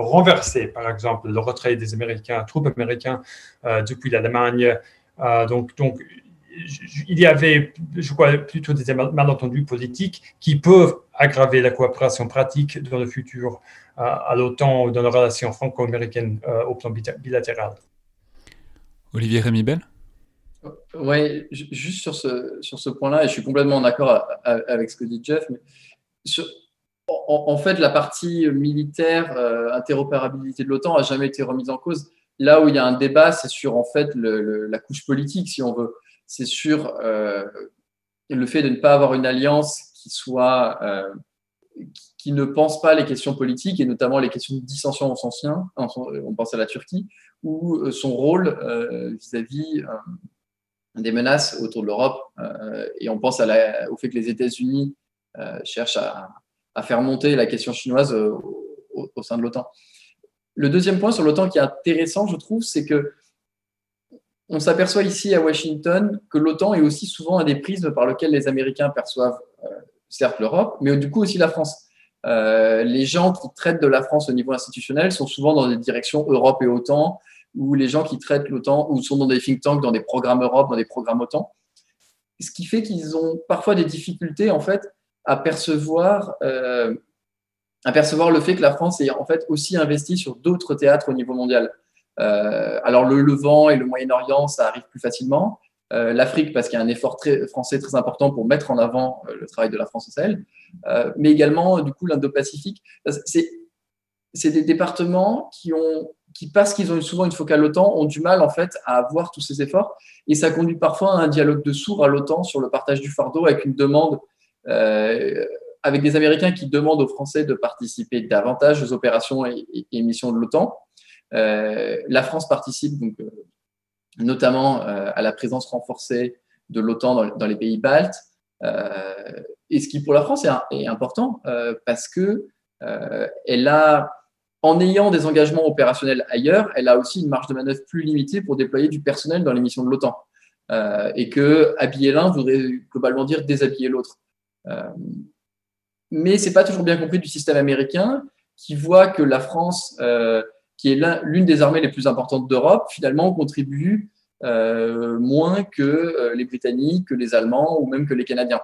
renverser, par exemple, le retrait des Américains, troupes américaines euh, depuis l'Allemagne. Euh, donc, donc, il y avait, je crois, plutôt des malentendus politiques qui peuvent aggraver la coopération pratique dans le futur euh, à l'OTAN ou dans les relations franco-américaines au plan bilatéral.
Olivier Rémy-Bell
Oui, juste sur ce, sur ce point-là, et je suis complètement d'accord avec ce que dit Jeff, mais en, fait, la partie militaire, euh, interopérabilité de l'OTAN, n'a jamais été remise en cause. Là où il y a un débat, c'est sur en fait la couche politique, si on veut. C'est sur euh, le fait de ne pas avoir une alliance qui soit euh, qui ne pense pas les questions politiques et notamment les questions de dissension en ancien. On pense à la Turquie ou euh, son rôle euh, vis-à-vis euh, des menaces autour de l'Europe. et on pense au fait que les États-Unis cherchent à, faire monter la question chinoise au, sein de l'OTAN. Le deuxième point sur l'OTAN qui est intéressant, je trouve, c'est que on s'aperçoit ici à Washington que l'OTAN est aussi souvent un des prismes par lequel les Américains perçoivent certes l'Europe, mais du coup aussi la France. Les gens qui traitent de la France au niveau institutionnel sont souvent dans des directions Europe et OTAN, ou les gens qui traitent l'OTAN ou sont dans des think tanks, dans des programmes Europe, dans des programmes OTAN. Ce qui fait qu'ils ont parfois des difficultés en fait à percevoir, euh, à percevoir le fait que la France est en fait aussi investie sur d'autres théâtres au niveau mondial. Euh, alors le Levant et le Moyen-Orient, ça arrive plus facilement. Euh, L'Afrique, parce qu'il y a un effort très, français très important pour mettre en avant le travail de la France au Sahel, mais également du coup l'Indo-Pacifique. C'est des départements qui ont qui, parce qu'ils ont souvent une focale OTAN, ont du mal en fait à avoir tous ces efforts. Et ça conduit parfois à un dialogue de sourds à l'OTAN sur le partage du fardeau avec une demande, euh, avec des Américains qui demandent aux Français de participer davantage aux opérations et, missions de l'OTAN. Euh, la France participe donc, euh, notamment à la présence renforcée de l'OTAN dans, les pays baltes. et ce qui pour la France est, important parce que elle a en ayant des engagements opérationnels ailleurs, elle a aussi une marge de manœuvre plus limitée pour déployer du personnel dans les missions de l'OTAN. Euh, et que habiller l'un voudrait globalement dire déshabiller l'autre. Euh, mais c'est pas toujours bien compris du système américain qui voit que la France, euh, qui est l'une des armées les plus importantes d'Europe, finalement contribue euh, moins que les Britanniques, que les Allemands ou même que les Canadiens.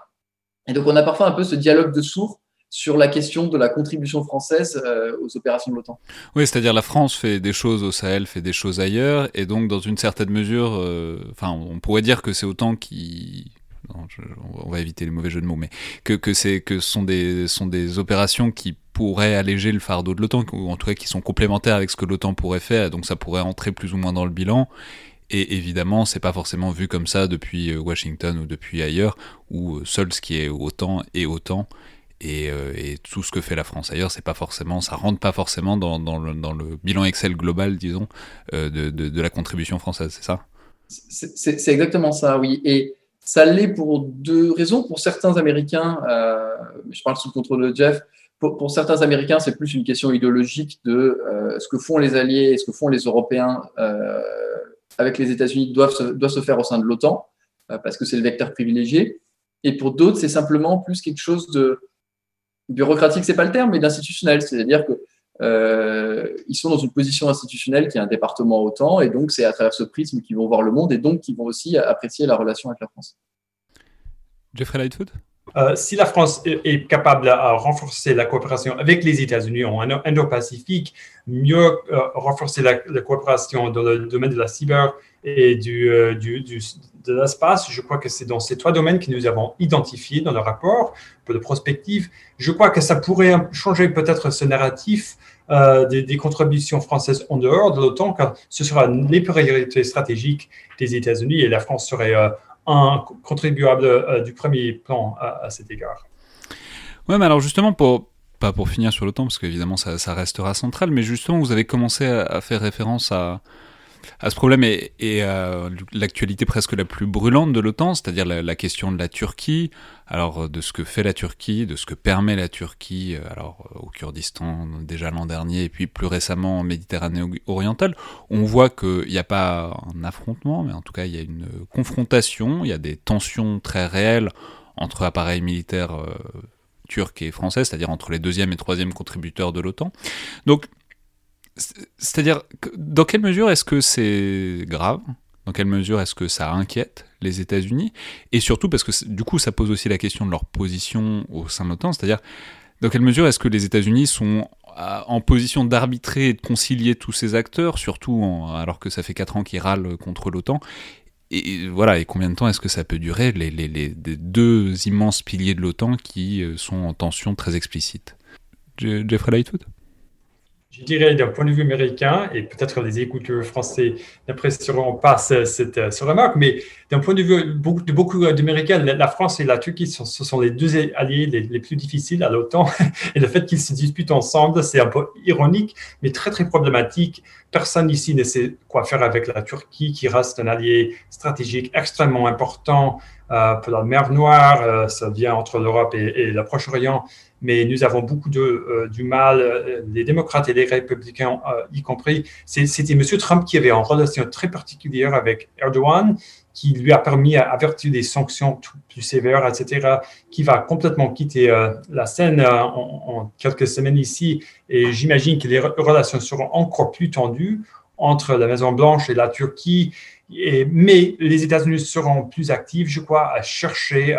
Et donc on a parfois un peu ce dialogue de sourds sur la question de la contribution française euh, aux opérations de l'OTAN.
Oui, c'est-à-dire la France fait des choses au Sahel, fait des choses ailleurs, et donc dans une certaine mesure, euh, enfin, on pourrait dire que c'est autant qui on va éviter les mauvais jeux de mots, mais que, que, c'est, que ce sont des, sont des opérations qui pourraient alléger le fardeau de l'OTAN, ou en tout cas qui sont complémentaires avec ce que l'OTAN pourrait faire, donc ça pourrait entrer plus ou moins dans le bilan. Et évidemment, c'est pas forcément vu comme ça depuis euh, Washington ou depuis ailleurs, où seul ce qui est autant est autant, euh, et, tout ce que fait la France ailleurs, c'est pas forcément, ça rentre pas forcément dans, le, bilan Excel global, disons, euh, de, la contribution française, c'est ça?
C'est exactement ça, oui. Et ça l'est pour deux raisons. Pour certains Américains, euh, je parle sous le contrôle de Jeff, pour, certains Américains, c'est plus une question idéologique de ce que font les Alliés et ce que font les Européens avec les États-Unis doivent doivent se faire au sein de l'OTAN, parce que c'est le vecteur privilégié. Et pour d'autres, c'est simplement plus quelque chose de bureaucratique, c'est pas le terme, mais d'institutionnel. C'est-à-dire que euh, ils sont dans une position institutionnelle qui est un département autant, et donc c'est à travers ce prisme qu'ils vont voir le monde, et donc qu'ils vont aussi apprécier la relation avec la France.
Jeffrey Lightfoot?
Euh, si la France est, capable de renforcer la coopération avec les États-Unis en Indo-Pacifique, mieux euh, renforcer la, coopération dans le domaine de la cyber et euh, du, de l'espace, je crois que c'est dans ces trois domaines que nous avons identifiés dans le rapport pour de prospective. Je crois que ça pourrait changer peut-être ce narratif des, des, contributions françaises en dehors de l'OTAN, car ce sera les priorités stratégiques des États-Unis et la France serait un contribuable euh, du premier plan à, cet égard.
Oui, mais alors justement, pour, pas pour finir sur l'OTAN, parce qu'évidemment ça, ça, restera central, mais justement, vous avez commencé à faire référence à, à ce problème et, euh, l'actualité presque la plus brûlante de l'OTAN, c'est-à-dire la, question de la Turquie, alors de ce que fait la Turquie, de ce que permet la Turquie, euh, alors au Kurdistan déjà l'an dernier et puis plus récemment en Méditerranée orientale, on voit qu'il n'y a pas un affrontement, mais en tout cas il y a une confrontation, il y a des tensions très réelles entre appareils militaires euh, turcs et français, c'est-à-dire entre les deuxième et troisième contributeurs de l'OTAN. Donc c'est-à-dire, dans quelle mesure est-ce que c'est grave? Dans quelle mesure est-ce que ça inquiète les États-Unis? Et surtout parce que du coup, ça pose aussi la question de leur position au sein de l'OTAN, c'est-à-dire, dans quelle mesure est-ce que les États-Unis sont en position d'arbitrer et de concilier tous ces acteurs, surtout alors que ça fait 4 ans qu'ils râlent contre l'OTAN? Et voilà, et combien de temps est-ce que ça peut durer, les, les, deux immenses piliers de l'OTAN qui euh, sont en tension très explicite? Jeffrey Lightwood
je dirais d'un point de vue américain, et peut-être les écouteurs français n'apprécieront pas cette, remarque, mais d'un point de vue de beaucoup d'Américains, la France et la Turquie, ce sont les deux alliés les, plus difficiles à l'OTAN. Et le fait qu'ils se disputent ensemble, c'est un peu ironique, mais très, très problématique. Personne ici ne sait quoi faire avec la Turquie, qui reste un allié stratégique extrêmement important euh, pour la mer Noire. Euh, ça vient entre l'Europe et, et le Proche-Orient mais nous avons beaucoup de, euh, du mal, euh, les démocrates et les républicains euh, y compris. C'était M. Trump qui avait une relation très particulière avec Erdogan, qui lui a permis, à, vertu des sanctions plus sévères, etc., qui va complètement quitter la scène en, quelques semaines ici. Et j'imagine que les relations seront encore plus tendues entre la Maison-Blanche et la Turquie. Mais les États-Unis seront plus actifs, je crois, à chercher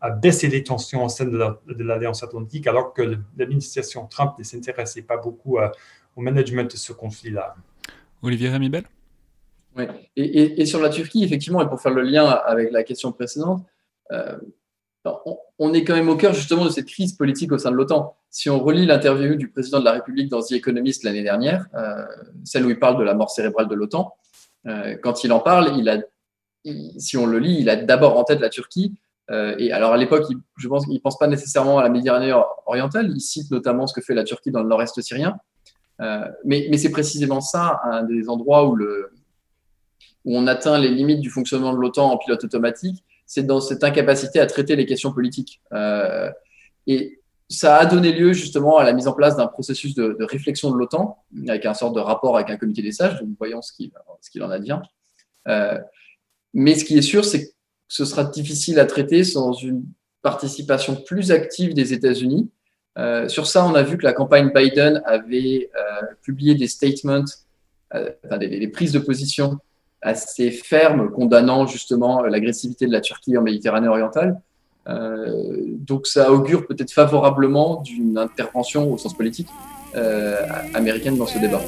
à baisser les tensions au sein de l'Alliance atlantique, alors que l'administration Trump ne s'intéressait pas beaucoup euh, au management de ce conflit-là.
Olivier Ramibel?
Oui, et, sur la Turquie, effectivement, et pour faire le lien avec la question précédente, euh, on, est quand même au cœur justement de cette crise politique au sein de l'OTAN. Si on relit l'interview du président de la République dans The Economist l'année dernière, euh, celle où il parle de la mort cérébrale de l'OTAN, quand il en parle, il a, si on le lit, il a d'abord en tête la Turquie, euh, et alors à l'époque, je pense qu'il ne pense pas nécessairement à la Méditerranée orientale. Il cite notamment ce que fait la Turquie dans le nord-est syrien. Euh, mais, c'est précisément ça, un des endroits où, on atteint les limites du fonctionnement de l'OTAN en pilote automatique, c'est dans cette incapacité à traiter les questions politiques. Euh, et ça a donné lieu justement à la mise en place d'un processus de, réflexion de l'OTAN, avec un sort de rapport avec un comité des sages, donc voyons ce qu'il ce en advient. mais ce qui est sûr, c'est que ce sera difficile à traiter sans une participation plus active des États-Unis. Euh, sur ça, on a vu que la campagne Biden avait euh, publié des statements, euh, enfin, des, prises de position assez fermes condamnant justement l'agressivité de la Turquie en Méditerranée orientale. donc ça augure peut-être favorablement d'une intervention au sens politique américaine dans ce débat.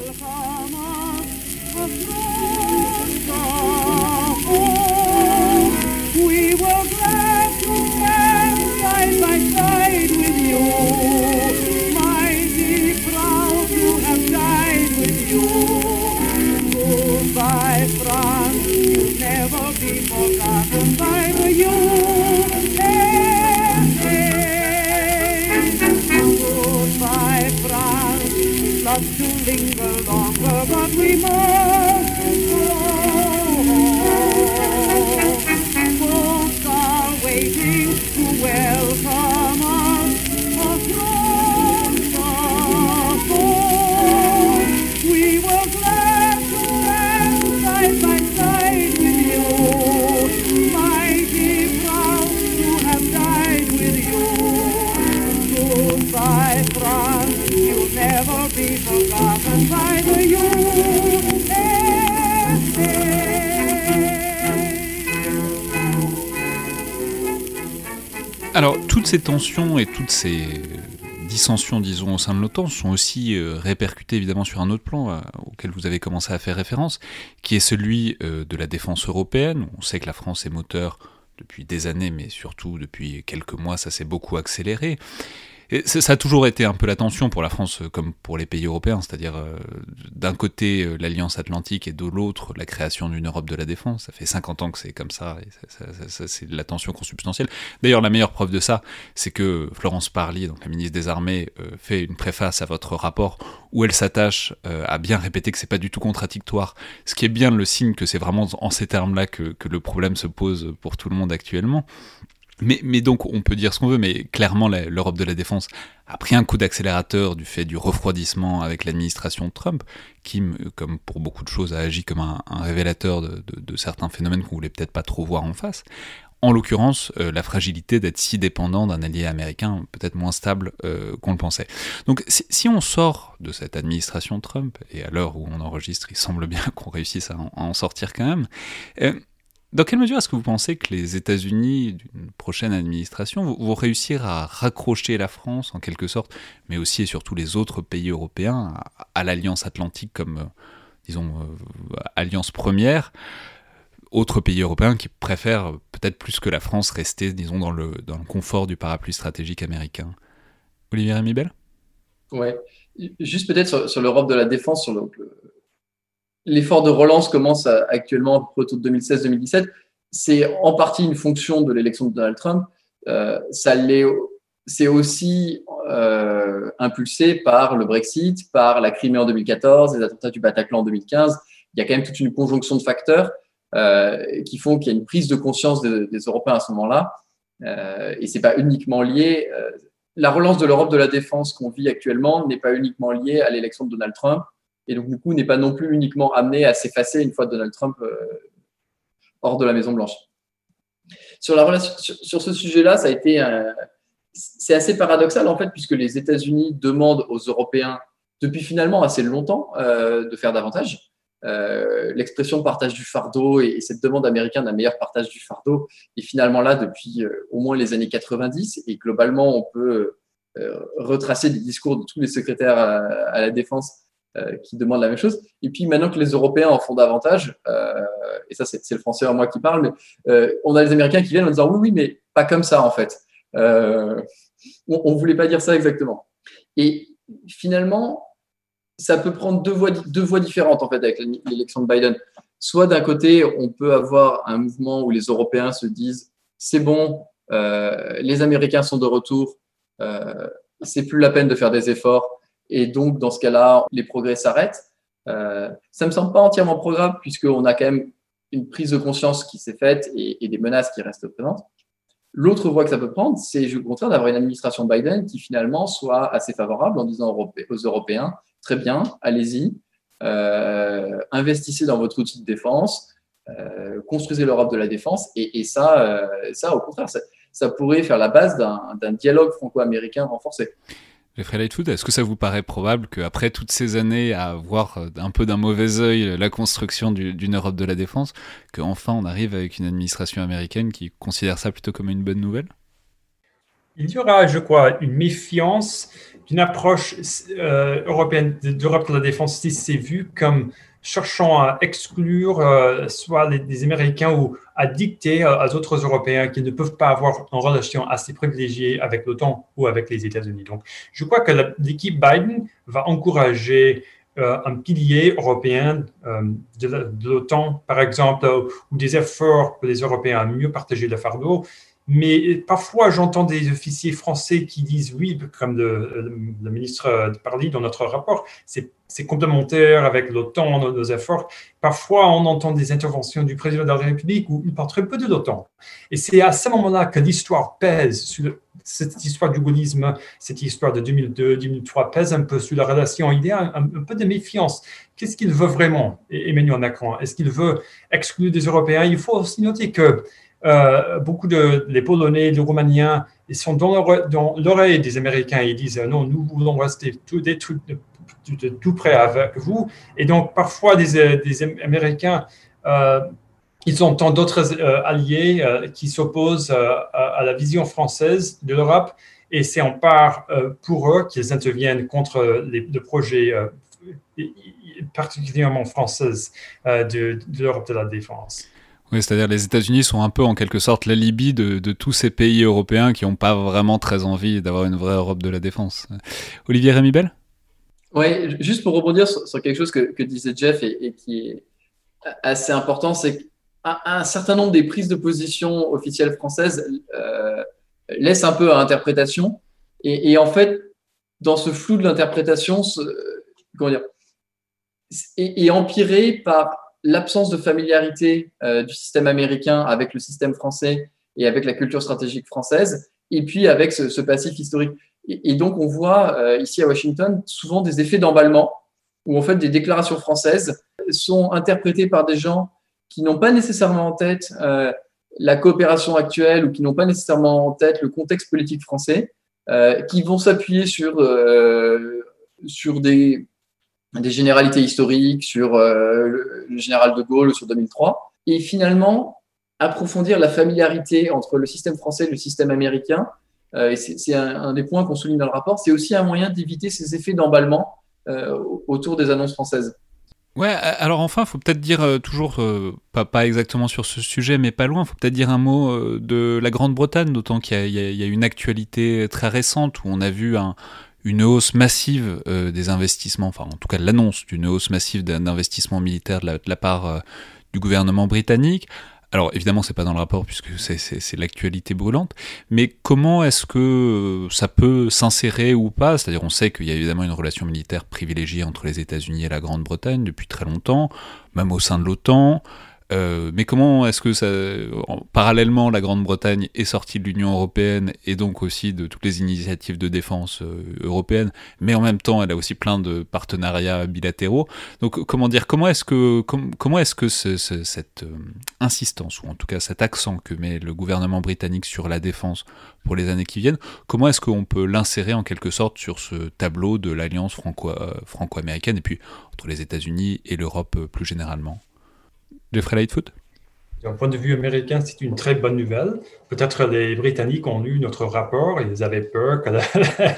But we must.
Ces tensions et toutes ces dissensions, disons, au sein de l'OTAN sont aussi euh, répercutées évidemment sur un autre plan euh, auquel vous avez commencé à faire référence, qui est celui euh, de la défense européenne. On sait que la France est moteur depuis des années, mais surtout depuis quelques mois, ça s'est beaucoup accéléré ça a toujours été un peu la tension pour la France euh, comme pour les pays européens, c'est-à-dire euh, d'un côté euh, l'Alliance Atlantique et de l'autre la création d'une Europe de la défense. Ça fait 50 ans que c'est comme ça, et c'est la tension consubstantielle. D'ailleurs, la meilleure preuve de ça, c'est que Florence Parly, donc la ministre des Armées, fait une préface à votre rapport où elle s'attache à bien répéter que c'est pas du tout contradictoire, ce qui est bien le signe que c'est vraiment en ces termes-là que le problème se pose pour tout le monde actuellement. Mais, donc, on peut dire ce qu'on veut, mais clairement, l'Europe de la défense a pris un coup d'accélérateur du fait du refroidissement avec l'administration Trump, qui, comme pour beaucoup de choses, a agi comme un, révélateur de, certains phénomènes qu'on voulait peut-être pas trop voir en face. En l'occurrence, euh, la fragilité d'être si dépendant d'un allié américain, peut-être moins stable euh, qu'on le pensait. Donc, si, on sort de cette administration Trump, et à l'heure où on enregistre, il semble bien qu'on réussisse à en, sortir quand même, euh, dans quelle mesure est-ce que vous pensez que les États-Unis d'une prochaine administration vont réussir à raccrocher la France en quelque sorte, mais aussi et surtout les autres pays européens à, l'alliance atlantique comme, euh, disons, euh, alliance première? Autres pays européens qui préfèrent peut-être plus que la France rester, disons, dans le, dans le confort du parapluie stratégique américain. Olivier Rémibel
Ouais, juste peut-être sur, l'Europe de la défense, sur le, l'effort de relance commence actuellement autour de 2016-2017. C'est en partie une fonction de l'élection de Donald Trump. Euh, c'est aussi euh, impulsé par le Brexit, par la Crimée en 2014, les attentats du Bataclan en 2015. Il y a quand même toute une conjonction de facteurs euh, qui font qu'il y a une prise de conscience des Européens à ce moment-là. et c'est pas uniquement lié. la relance de l'Europe de la défense qu'on vit actuellement n'est pas uniquement liée à l'élection de Donald Trump et donc du coup n'est pas non plus uniquement amené à s'effacer une fois Donald Trump euh, hors de la Maison Blanche. Sur ce sujet-là, ça été c'est assez paradoxal en fait puisque les États-Unis demandent aux Européens depuis finalement assez longtemps euh, de faire davantage. Euh, l'expression partage du fardeau et, cette demande américaine d'un meilleur partage du fardeau est finalement là depuis au moins les années 90 et globalement on peut retracer des discours de tous les secrétaires à la défense euh, qui demandent la même chose. Et puis maintenant que les Européens en font davantage, euh, et ça c'est le français en moi qui parle, euh, on a les Américains qui viennent en disant oui, oui, mais pas comme ça en fait. on ne voulait pas dire ça exactement. Et finalement, ça peut prendre deux voies, différentes en fait avec l'élection de Biden. Soit d'un côté, on peut avoir un mouvement où les Européens se disent c'est bon, les Américains sont de retour, c'est plus la peine de faire des efforts, et donc, dans ce cas-là, les progrès s'arrêtent. Euh, ça ne me semble pas entièrement probable, puisqu'on a quand même une prise de conscience qui s'est faite et, des menaces qui restent présentes. L'autre voie que ça peut prendre, c'est au contraire d'avoir une administration Biden qui finalement soit assez favorable en disant aux Européens, très bien, allez-y, euh, investissez dans votre outil de défense, euh, construisez l'Europe de la défense, et, ça, ça, au contraire, ça pourrait faire la base d'un dialogue franco-américain renforcé.
Est-ce que ça vous paraît probable qu'après toutes ces années à voir euh, un peu d'un mauvais œil la construction d'une Europe de la défense, qu'enfin on arrive avec une administration américaine qui considère ça plutôt comme une bonne nouvelle?
Il y aura, je crois, une méfiance d'une approche euh, européenne d'Europe de la défense si c'est vu comme cherchant à exclure euh, soit les, Américains ou à dicter à, d'autres Européens qui ne peuvent pas avoir une relation assez privilégiée avec l'OTAN ou avec les États-Unis. Donc, je crois que l'équipe Biden va encourager euh, un pilier européen euh, de l'OTAN, par exemple, ou des efforts pour les Européens à mieux partager le fardeau. Mais parfois, j'entends des officiers français qui disent oui, comme le, ministre Parly dans notre rapport, c'est complémentaire avec l'OTAN, nos, efforts. Parfois, on entend des interventions du président de la République où il parle très peu de l'OTAN. Et c'est à ce moment-là que l'histoire pèse sur cette histoire du gaullisme, cette histoire de 2002-2003 pèse un peu sur la relation. Il y a un, peu de méfiance. Qu'est-ce qu'il veut vraiment, Emmanuel Macron? Est-ce qu'il veut exclure des Européens? Il faut aussi noter que euh, beaucoup de les Polonais, les Roumaniens, ils sont dans l'oreille des Américains. Ils disent non, nous voulons rester tout, tout, près avec vous. Et donc, parfois, des, Américains euh, ils ont tant d'autres alliés qui s'opposent à la vision française de l'Europe et c'est en part pour eux qu'ils interviennent contre les, projets particulièrement français de l'Europe de la défense.
Oui, c'est-à-dire les États-Unis sont un peu en quelque sorte la Libye de, tous ces pays européens qui n'ont pas vraiment très envie d'avoir une vraie Europe de la défense. Olivier Rémibel?
Oui, juste pour rebondir sur, quelque chose que, disait Jeff et, qui est assez important, c'est qu'un un certain nombre des prises de position officielles françaises euh, laissent un peu à interprétation. Et, en fait, dans ce flou de l'interprétation, comment dire, est empiré par l'absence de familiarité euh, du système américain avec le système français et avec la culture stratégique française, et puis avec ce, passif historique. Et, donc, on voit euh, ici à Washington souvent des effets d'emballement, où en fait des déclarations françaises sont interprétées par des gens qui n'ont pas nécessairement en tête euh, la coopération actuelle ou qui n'ont pas nécessairement en tête le contexte politique français, qui vont s'appuyer sur, sur des, des généralités historiques sur euh, le, général de Gaulle sur 2003, et finalement approfondir la familiarité entre le système français et le système américain. Euh, c'est un, des points qu'on souligne dans le rapport. C'est aussi un moyen d'éviter ces effets d'emballement euh, autour des annonces françaises.
Ouais, alors enfin, il faut peut-être dire toujours, pas, pas, exactement sur ce sujet, mais pas loin, il faut peut-être dire un mot de la Grande-Bretagne, d'autant qu'il y, y, a une actualité très récente où on a vu un, une hausse massive euh, des investissements, enfin en tout cas l'annonce d'une hausse massive d'un investissement militaire de la, part euh, du gouvernement britannique. Alors évidemment c'est pas dans le rapport puisque c'est l'actualité brûlante, mais comment est-ce que euh, ça peut s'insérer ou pas? C'est-à-dire on sait qu'il y a évidemment une relation militaire privilégiée entre les États-Unis et la Grande-Bretagne depuis très longtemps, même au sein de l'OTAN. Euh, mais comment est-ce que ça, parallèlement, la Grande-Bretagne est sortie de l'Union européenne et donc aussi de toutes les initiatives de défense euh, européennes, mais en même temps, elle a aussi plein de partenariats bilatéraux. Donc, comment dire, comment est-ce que, comment est-ce que cette euh, insistance ou en tout cas cet accent que met le gouvernement britannique sur la défense pour les années qui viennent, comment est-ce qu'on peut l'insérer en quelque sorte sur ce tableau de l'alliance franco-américaine et puis entre les États-Unis et l'Europe plus généralement? Jeffrey Lightfoot?
D'un point de vue américain, c'est une très bonne nouvelle. Peut-être les Britanniques ont lu notre rapport ils avaient peur que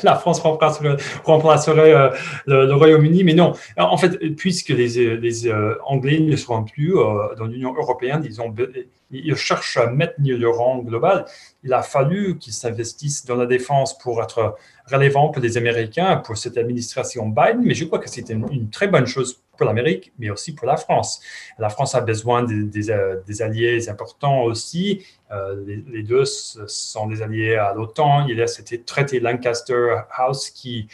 la, France remplacerait, euh, le, Royaume-Uni, mais non. En fait, puisque les, euh, Anglais ne seront plus euh, dans l'Union européenne, ils, ont, ils cherchent à maintenir le rang global. Il a fallu qu'ils s'investissent dans la défense pour être relevant pour les Américains, pour cette administration Biden, mais je crois que c'est une très bonne chose l'Amérique, mais aussi pour la France. La France a besoin des, euh, alliés importants aussi. Euh, les, deux sont des alliés à l'OTAN. Il y a cet traité Lancaster House qui,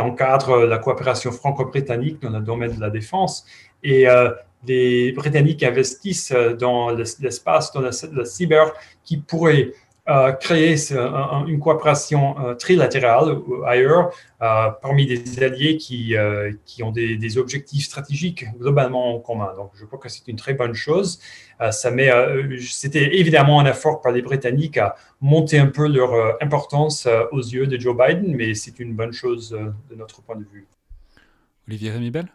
encadre la coopération franco-britannique dans le domaine de la défense. Et euh, les Britanniques investissent dans l'espace, dans le cyber, qui pourrait créer une coopération euh, trilatérale ailleurs euh, parmi des alliés qui, euh, qui ont des, objectifs stratégiques globalement en commun. Donc, je crois que c'est une très bonne chose. ça met, c'était évidemment un effort par les Britanniques à monter un peu leur importance aux yeux de Joe Biden, mais c'est une bonne chose de notre point de vue.
Olivier Rémibel?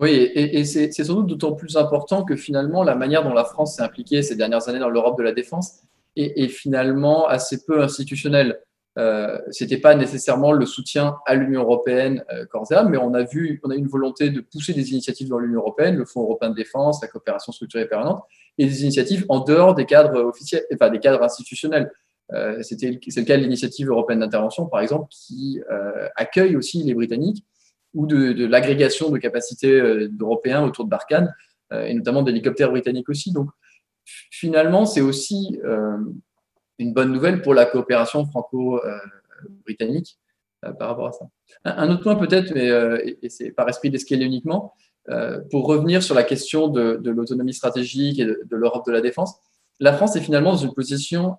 Oui, et, c'est sans doute d'autant plus important que finalement, la manière dont la France s'est impliquée ces dernières années dans l'Europe de la défense et, finalement assez peu institutionnel. Euh, c'était pas nécessairement le soutien à l'Union européenne euh, corps mais on a vu, on a une volonté de pousser des initiatives dans l'Union européenne, le Fonds européen de défense, la coopération structurée permanente, et des initiatives en dehors des cadres officiels, enfin des cadres institutionnels. Euh, c'est le cas de l'initiative européenne d'intervention, par exemple, qui euh, accueille aussi les Britanniques, ou de, l'agrégation de capacités euh, d'Européens autour de Barkhane, et notamment d'hélicoptères britanniques aussi. Donc, finalement, c'est aussi euh, une bonne nouvelle pour la coopération franco-britannique euh, par rapport à ça. Un, autre point peut-être, mais euh, et, c'est par esprit d'escalier uniquement, pour revenir sur la question de, l'autonomie stratégique et de, l'Europe de la défense, la France est finalement dans une position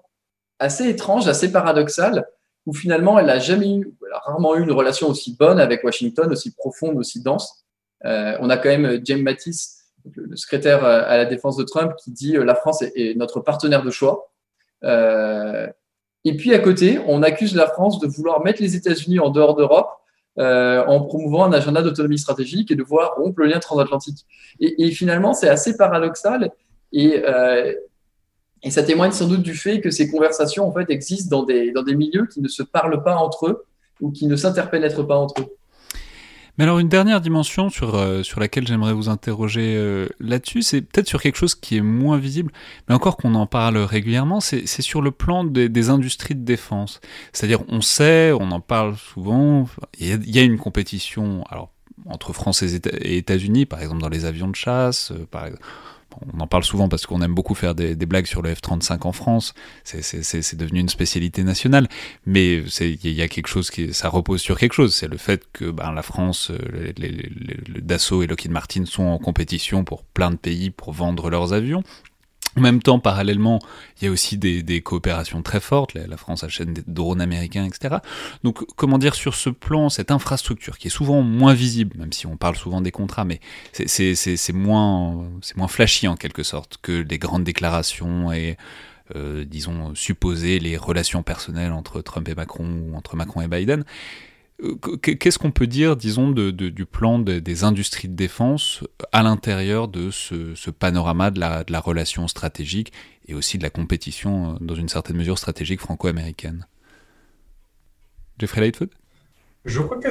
assez étrange, assez paradoxale, où finalement elle n'a jamais eu, elle a rarement eu une relation aussi bonne avec Washington, aussi profonde, aussi dense. on a quand même James Mattis le secrétaire à la défense de Trump, qui dit euh, la France est, notre partenaire de choix. Euh, et puis à côté, on accuse la France de vouloir mettre les États-Unis en dehors d'Europe euh, en promouvant un agenda d'autonomie stratégique et de vouloir rompre le lien transatlantique. Et, finalement, c'est assez paradoxal. Et, et ça témoigne sans doute du fait que ces conversations en fait existent dans des, dans des milieux qui ne se parlent pas entre eux ou qui ne s'interpénètrent pas entre eux.
Mais alors une dernière dimension sur, euh, sur laquelle j'aimerais vous interroger euh, là-dessus, c'est peut-être sur quelque chose qui est moins visible, mais encore qu'on en parle régulièrement, c'est sur le plan des, industries de défense. C'est-à-dire on sait, on en parle souvent, il y, a une compétition alors, entre France et États-Unis, par exemple dans les avions de chasse, euh, par exemple on en parle souvent parce qu'on aime beaucoup faire des, blagues sur le F-35 en France. C'est devenu une spécialité nationale. Mais il y a quelque chose qui, ça repose sur quelque chose. C'est le fait que ben, la France, euh, Dassault et Lockheed Martin sont en compétition pour plein de pays pour vendre leurs avions. En même temps, parallèlement, il y a aussi des, coopérations très fortes. La, France achète des drones américains, etc. Donc, comment dire, sur ce plan, cette infrastructure qui est souvent moins visible, même si on parle souvent des contrats, mais c'est moins, flashy en quelque sorte que les grandes déclarations et, euh, disons, supposer les relations personnelles entre Trump et Macron ou entre Macron et Biden. Euh, qu'est-ce qu'on peut dire, disons, du plan des industries de défense à l'intérieur de ce, panorama de la, relation stratégique et aussi de la compétition, euh, dans une certaine mesure, stratégique franco-américaine? Jeffrey Lightfoot?
Je crois que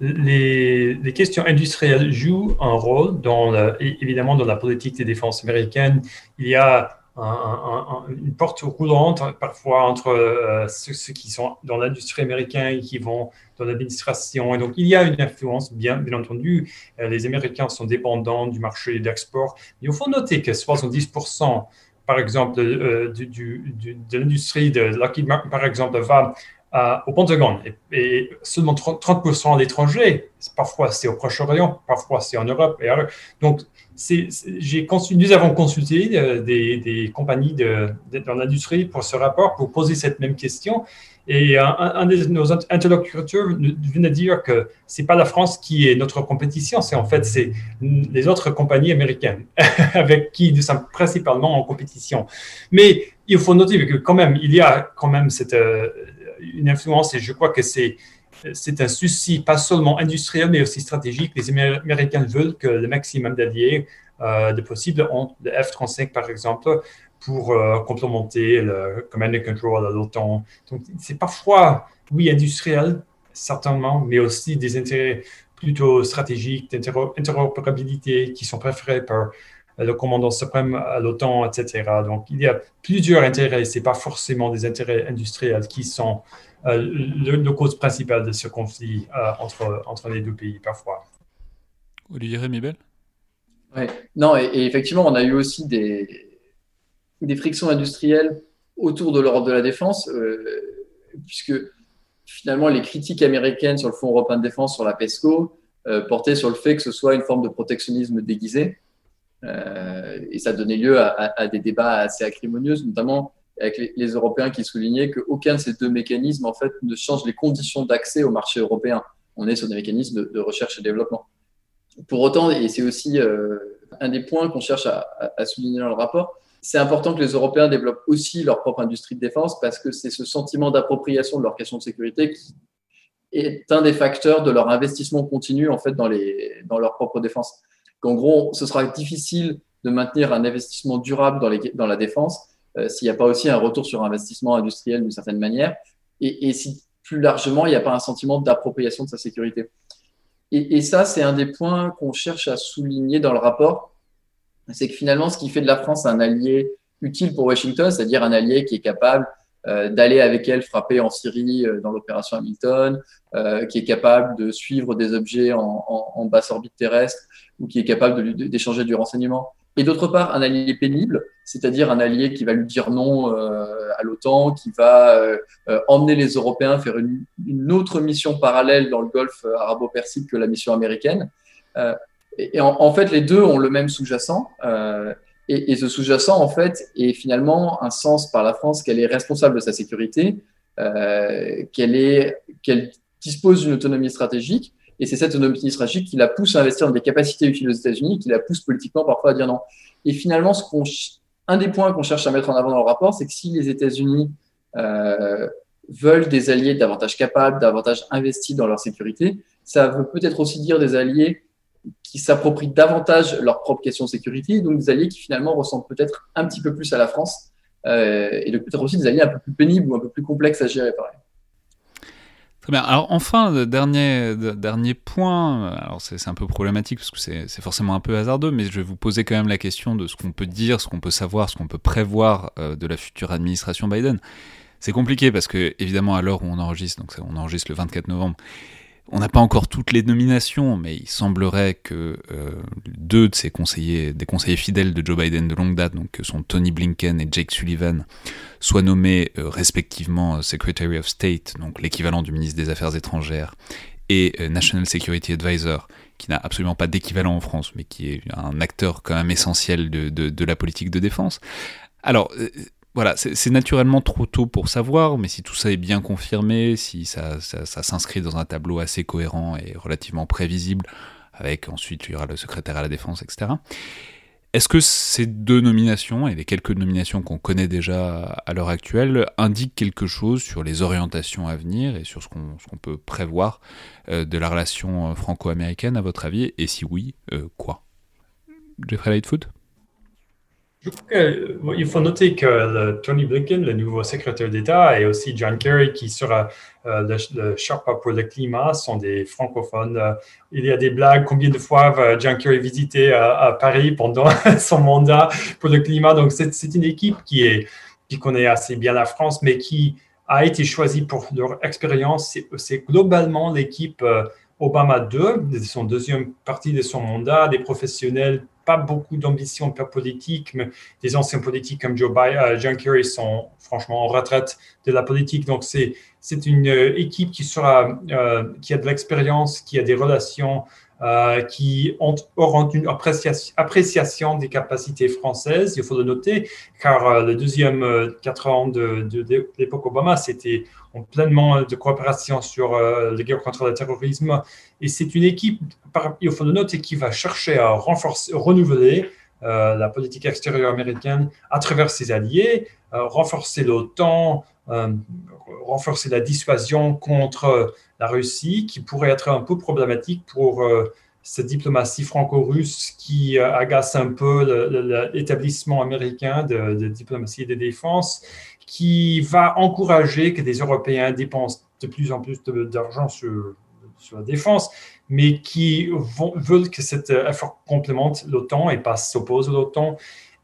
les, questions industrielles jouent un rôle, dans évidemment, dans la politique de défense américaine. Il y a une porte roulante parfois entre euh, ceux, qui sont dans l'industrie américaine et qui vont dans l'administration. Et donc, il y a une influence, bien, bien entendu. Euh, les Américains sont dépendants du marché d'export. Il faut noter que 70%, par exemple, euh, du, de l'industrie de Lockheed par exemple, va au Pentagone et, seulement 30%, à l'étranger. Parfois, c'est au Proche-Orient, parfois, c'est en Europe. Et donc, j'ai nous avons consulté euh, des, compagnies de, dans l'industrie pour ce rapport, pour poser cette même question. Et un, de nos interlocuteurs de dire que c'est pas la France qui est notre compétition, c'est en fait les autres compagnies américaines avec qui nous sommes principalement en compétition. Mais il faut noter que quand même il y a quand même cette euh, une influence et je crois que c'est c'est un souci pas seulement industriel, mais aussi stratégique. Les Américains veulent que le maximum d'alliés euh, de possible ont le F-35, par exemple, pour euh, complémenter le command and control à l'OTAN. Donc, c'est parfois, oui, industriel, certainement, mais aussi des intérêts plutôt stratégiques, d'interopérabilité qui sont préférés par le commandant suprême à l'OTAN, etc. Donc, il y a plusieurs intérêts. Ce n'est pas forcément des intérêts industriels qui sont euh, le, cause principale de ce conflit euh, entre, entre les deux pays parfois.
Olivier Rémibel
ouais. Non, et, effectivement, on a eu aussi des, des frictions industrielles autour de l'Europe de la défense, euh, puisque finalement, les critiques américaines sur le Fonds européen de défense, sur la PESCO, portaient sur le fait que ce soit une forme de protectionnisme déguisé. Et ça donnait lieu à, à, des débats assez acrimonieux, notamment avec les, Européens qui soulignaient qu'aucun de ces deux mécanismes en fait ne change les conditions d'accès au marché européen. On est sur des mécanismes de, recherche et développement. Pour autant, et c'est aussi euh, un des points qu'on cherche à, souligner dans le rapport, c'est important que les Européens développent aussi leur propre industrie de défense parce que c'est ce sentiment d'appropriation de leur question de sécurité qui est un des facteurs de leur investissement continu en fait dans, les, dans leur propre défense. Qu'en gros, ce sera difficile de maintenir un investissement durable dans, la défense euh, s'il n'y a pas aussi un retour sur investissement industriel d'une certaine manière, et, si plus largement, il n'y a pas un sentiment d'appropriation de sa sécurité. Et, ça, c'est un des points qu'on cherche à souligner dans le rapport, c'est que finalement, ce qui fait de la France un allié utile pour Washington, c'est-à-dire un allié qui est capable d'aller avec elle frapper en Syrie euh, dans l'opération Hamilton, qui est capable de suivre des objets en, basse orbite terrestre ou qui est capable d'échanger du renseignement et d'autre part un allié pénible, c'est-à-dire un allié qui va lui dire non euh, à l'OTAN, qui va euh, euh, emmener les Européens faire une, autre mission parallèle dans le Golfe arabo-persique que la mission américaine. et, en, fait, les deux ont le même sous-jacent. Et, ce sous-jacent, en fait, est finalement un sens par la France qu'elle est responsable de sa sécurité, qu'elle qu'elle dispose d'une autonomie stratégique et c'est cette autonomie stratégique qui la pousse à investir dans des capacités utiles aux États-Unis, qui la pousse politiquement parfois à dire non. Et finalement, ce un des points qu'on cherche à mettre en avant dans le rapport, c'est que si les États-Unis euh, veulent des alliés davantage capables, davantage investis dans leur sécurité, ça veut peut-être aussi dire des alliés qui s'approprient davantage leurs propres questions de sécurité, donc des alliés qui finalement ressemblent peut-être un petit peu plus à la France, et peut-être aussi des alliés un peu plus pénibles ou un peu plus complexes à gérer, pareil.
Très bien. Alors enfin, dernier, dernier point, alors c'est un peu problématique parce que c'est forcément un peu hasardeux, mais je vais vous poser quand même la question de ce qu'on peut dire, ce qu'on peut savoir, ce qu'on peut prévoir de la future administration Biden. C'est compliqué parce que, évidemment, à l'heure où on enregistre, donc on enregistre le 24 novembre, on n'a pas encore toutes les nominations, mais il semblerait que euh, deux de ses conseillers, des conseillers fidèles de Joe Biden de longue date, donc que sont Tony Blinken et Jake Sullivan, soient nommés euh, respectivement Secretary of State, donc l'équivalent du ministre des Affaires étrangères, et euh, National Security Advisor, qui n'a absolument pas d'équivalent en France, mais qui est un acteur quand même essentiel de, de la politique de défense. Alors, voilà, c'est naturellement trop tôt pour savoir, mais si tout ça est bien confirmé, si ça, s'inscrit dans un tableau assez cohérent et relativement prévisible, avec ensuite il y aura le secrétaire à la défense, etc. Est-ce que ces deux nominations, et les quelques nominations qu'on connaît déjà à l'heure actuelle, indiquent quelque chose sur les orientations à venir et sur ce qu'on peut prévoir euh, de la relation euh, franco-américaine, à votre avis? Et si oui, euh, quoi? Jeffrey Lightfoot?
Il faut noter que Tony Blinken, le nouveau secrétaire d'État, et aussi John Kerry, qui sera euh, le, le pour le climat, sont des francophones. Euh, il y a des blagues, combien de fois va John Kerry visiter à, Paris pendant son mandat pour le climat. Donc, c'est une équipe qui, est, qui connaît assez bien la France, mais qui a été choisie pour leur expérience. C'est globalement l'équipe euh, Obama 2, son deuxième partie de son mandat, des professionnels pas beaucoup d'ambition politique, mais des anciens politiques comme Joe Biden, euh, John Kerry sont franchement en retraite de la politique. Donc, c'est, c'est une euh, équipe qui, sera, euh, qui a de l'expérience, qui a des relations, qui ont, auront une appréciation, des capacités françaises, il faut le noter, car le deuxième quatre ans de, l'époque Obama, c'était pleinement de coopération sur euh, la guerre contre le terrorisme. Et c'est une équipe, il faut le noter, qui va chercher à renforcer, renouveler euh, la politique extérieure américaine à travers ses alliés, euh, renforcer l'OTAN, renforcer la dissuasion contre la Russie, qui pourrait être un peu problématique pour cette diplomatie franco-russe qui agace un peu l'établissement américain de, diplomatie et de défense qui va encourager que des Européens dépensent de plus en plus d'argent sur, la défense, mais qui veulent que cet effort complémente l'OTAN et pas s'oppose à l'OTAN,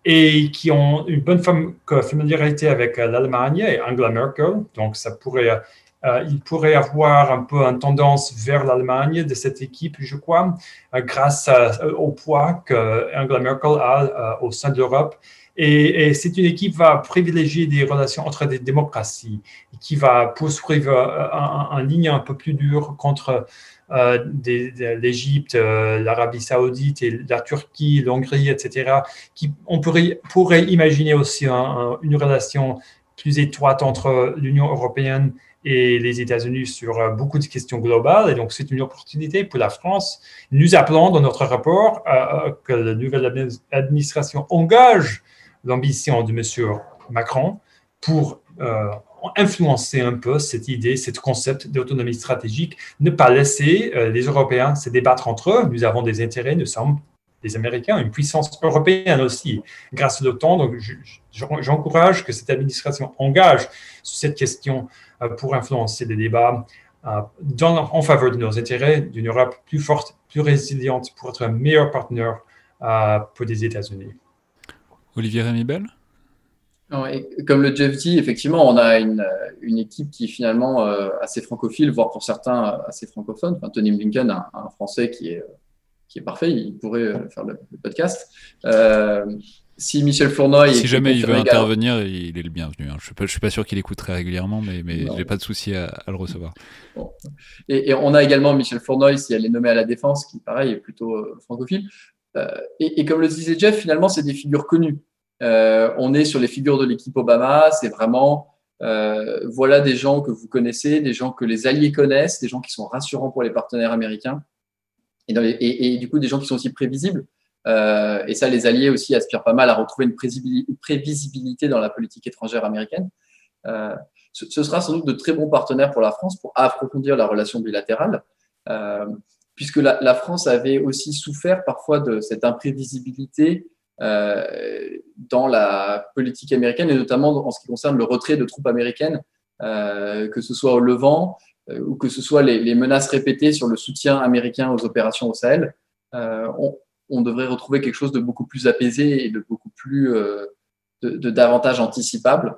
et qui ont une bonne familiarité avec l'Allemagne et Angela Merkel. Donc, ça pourrait, euh, il pourrait avoir un peu une tendance vers l'Allemagne de cette équipe, je crois, euh, grâce au poids que Angela Merkel a euh, au sein de l'Europe et, c'est une équipe qui va privilégier des relations entre des démocraties, qui va poursuivre un, ligne un peu plus dure contre euh, l'Égypte, euh, l'Arabie saoudite et la Turquie, l'Hongrie, etc. On pourrait, imaginer aussi une relation plus étroite entre l'Union européenne et les États-Unis sur euh, beaucoup de questions globales. Et donc, c'est une opportunité pour la France. Nous appelons dans notre rapport que la nouvelle administration engage l'ambition de M. Macron pour euh, influencer un peu cette idée, ce concept d'autonomie stratégique, ne pas laisser euh, les Européens se débattre entre eux. Nous avons des intérêts, nous sommes des Américains, une puissance européenne aussi, grâce à l'OTAN. Donc, j'encourage que cette administration engage sur cette question euh, pour influencer les débats en faveur de nos intérêts, d'une Europe plus forte, plus résiliente, pour être un meilleur partenaire pour les États-Unis.
Olivier Rémy-Bell
Comme le Jeff dit, effectivement, on a une, une équipe qui est finalement euh, assez francophile, voire pour certains euh, assez francophone. Enfin, Tony Blinken, un, un, Français qui est, qui est parfait, il pourrait euh, faire le, podcast. si Michel Fournoy.
Si jamais il veut intervenir, il est le bienvenu. Hein. Je ne suis, pas sûr qu'il écoute très régulièrement, mais, mais je n'ai pas de souci à, le recevoir.
Et, on a également Michel Fournoy, si elle est nommée à la Défense, qui, pareil, est plutôt francophile. Euh, et, comme le disait Jeff, finalement, c'est des figures connues. Euh, on est sur les figures de l'équipe Obama, c'est vraiment euh, voilà des gens que vous connaissez, des gens que les alliés connaissent, des gens qui sont rassurants pour les partenaires américains, et, du coup des gens qui sont aussi prévisibles. et ça, les alliés aussi aspirent pas mal à retrouver une prévisibilité dans la politique étrangère américaine. ce, sera sans doute de très bons partenaires pour la France pour approfondir la relation bilatérale puisque la, France avait aussi souffert parfois de cette imprévisibilité dans la politique américaine, et notamment en ce qui concerne le retrait de troupes américaines, que ce soit au Levant ou que ce soit les, menaces répétées sur le soutien américain aux opérations au Sahel. On, devrait retrouver quelque chose de beaucoup plus apaisé et de beaucoup plus de, davantage anticipable.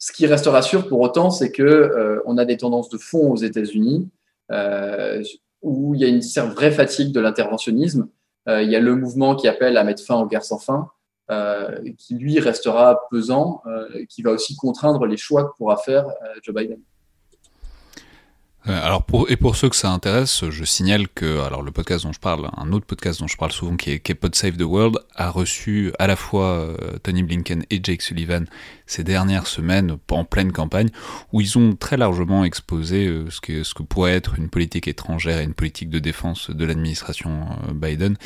Ce qui restera sûr pour autant, c'est que euh, on a des tendances de fond aux États-Unis euh, où il y a une vraie fatigue de l'interventionnisme. Euh, il y a le mouvement qui appelle à mettre fin aux guerres sans fin, qui lui restera pesant, qui va aussi contraindre les choix que pourra faire Joe Biden.
Euh, alors pour, et pour ceux que ça intéresse, je signale que alors le podcast dont je parle, un autre podcast dont je parle souvent qui est, qui Pod Save the World, a reçu à la fois euh, Tony Blinken et Jake Sullivan ces dernières semaines en pleine campagne, où ils ont très largement exposé euh, ce, que, ce que pourrait être une politique étrangère et une politique de défense de l'administration Biden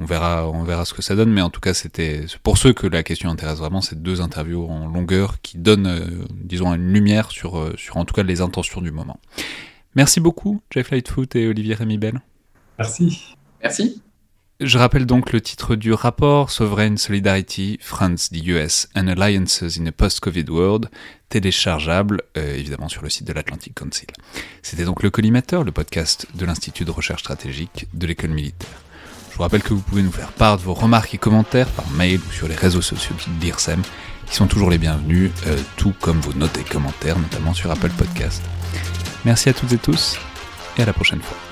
on verra, on verra ce que ça donne, mais en tout cas, c'était pour ceux que la question intéresse vraiment, c'est deux interviews en longueur qui donnent, euh, disons, une lumière sur, euh, sur en tout cas les intentions du moment. Merci beaucoup, Jeff Lightfoot et Olivier Rémy-Bell.
Merci.
Merci.
Je rappelle donc le titre du rapport Sovereign Solidarity, France, the US and Alliances in a Post-Covid World, téléchargeable euh, évidemment sur le site de l'Atlantic Council. C'était donc le collimateur, le podcast de l'Institut de recherche stratégique de l'école militaire. Je vous rappelle que vous pouvez nous faire part de vos remarques et commentaires par mail ou sur les réseaux sociaux de l'IRSEM, qui sont toujours les bienvenus, euh, tout comme vos notes et commentaires, notamment sur Apple Podcast. Merci à toutes et tous, et à la prochaine fois.